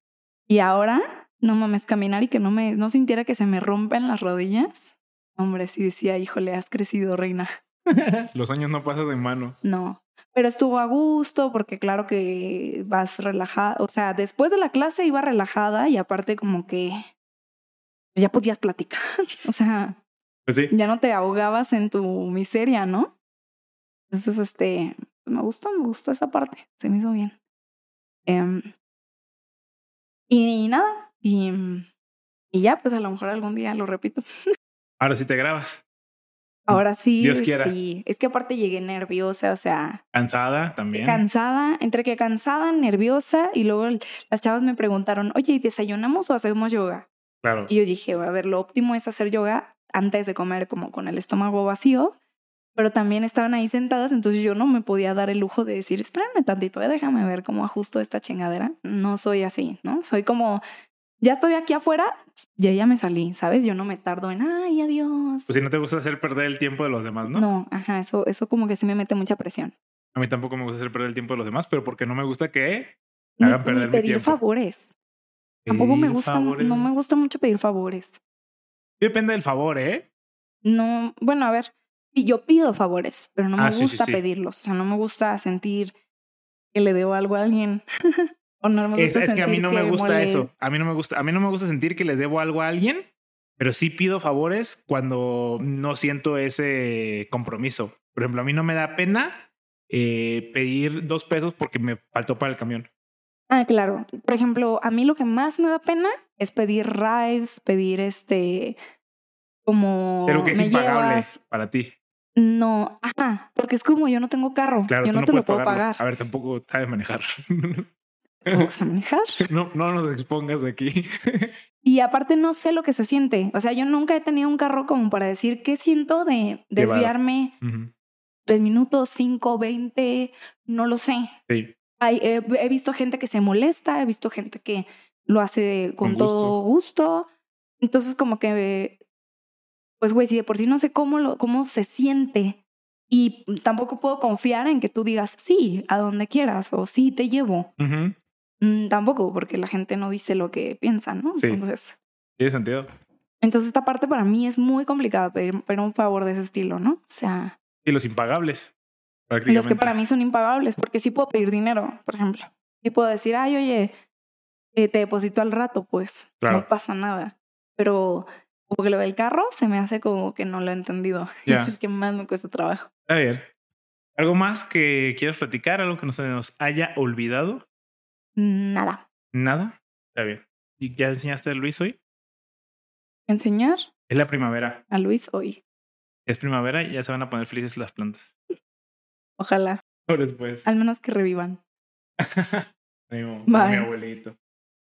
Y ahora, no mames, caminar y que no me, no sintiera que se me rompen las rodillas. Hombre, sí decía, híjole, has crecido, reina. *laughs* Los años no pasan de mano. No, pero estuvo a gusto porque claro que vas relajada. O sea, después de la clase iba relajada y aparte como que ya podías platicar. *laughs* o sea, pues sí. ya no te ahogabas en tu miseria, ¿no? Entonces, este, me gustó, me gustó esa parte, se me hizo bien. Em, y, nada, y, y ya, pues a lo mejor algún día lo repito. *laughs* Ahora sí te grabas. Ahora sí, Dios quiera. sí. Es que aparte llegué nerviosa, o sea, Cansada también. cansada, entre que cansada, nerviosa, y luego las chavas me preguntaron, oye, ¿y desayunamos o hacemos yoga? claro. Y yo dije, a ver, lo óptimo es hacer yoga antes de comer, como con el estómago vacío, pero también estaban ahí sentadas, entonces yo no me podía dar el lujo de decir, espérame tantito, eh, déjame ver cómo ajusto esta chingadera. No soy así, ¿no? Soy como, ya estoy aquí afuera, ya ya me salí, ¿sabes? Yo no me tardo en, ay, adiós. Pues si no te gusta hacer perder el tiempo de los demás, ¿no? no, ajá, eso, eso como que sí me mete mucha presión. A mí tampoco me gusta hacer perder el tiempo de los demás, pero porque no me gusta que me Ni, hagan perder ni mi tiempo. favores. Tampoco me gusta, favores. no me gusta mucho pedir favores. Depende del favor, ¿eh? No, bueno, a ver, y yo pido favores, pero no me Ah, sí, gusta sí. pedirlos. O sea, no me gusta sentir que le debo algo a alguien. *laughs* o no me Es, gusta es que a mí no me gusta mole- eso. A mí no me gusta, a mí no me gusta sentir que le debo algo a alguien, pero sí pido favores cuando no siento ese compromiso. Por ejemplo, a mí no me da pena eh, pedir dos pesos porque me faltó para el camión. Ah, claro. Por ejemplo, a mí lo que más me da pena es pedir rides, pedir este como Pero que es me impagable llevas. para ti. No, ajá, porque es como yo no tengo carro, Claro, yo no, no te lo puedo pagarlo. pagar. A ver, tampoco sabes manejar. ¿Cómo vas a manejar? *laughs* no, no nos expongas aquí. *laughs* Y aparte no sé lo que se siente. O sea, yo nunca he tenido un carro como para decir qué siento de desviarme tres minutos, cinco, veinte, no lo sé. Sí. Hay, he, he visto gente que se molesta, he visto gente que lo hace con, Con todo gusto. Entonces, como que, pues, güey, si de por sí no sé cómo, lo, cómo se siente y tampoco puedo confiar en que tú digas sí a donde quieras o sí te llevo. Ujú. Mm, tampoco, porque la gente no dice lo que piensa, ¿no? Sí. Entonces, Tiene sentido. entonces esta parte para mí es muy complicada pedir, pedir un favor de ese estilo, ¿no? O sea, Y los impagables. los que para mí son impagables, porque sí puedo pedir dinero, por ejemplo. Sí puedo decir, ay, oye, eh, te deposito al rato, pues Claro. no pasa nada. Pero como que lo del carro se me hace como que no lo he entendido. *laughs* Ya. Es el que más me cuesta trabajo. A ver. ¿Algo más que quieras platicar? ¿Algo que no se nos haya olvidado? Nada. Nada. Está bien. ¿Y ya enseñaste a Luis hoy? Enseñar Es la primavera. a Luis hoy. Es primavera y ya se van a poner felices las plantas. Ojalá, después. al menos que revivan. *laughs* Bye. mi abuelito.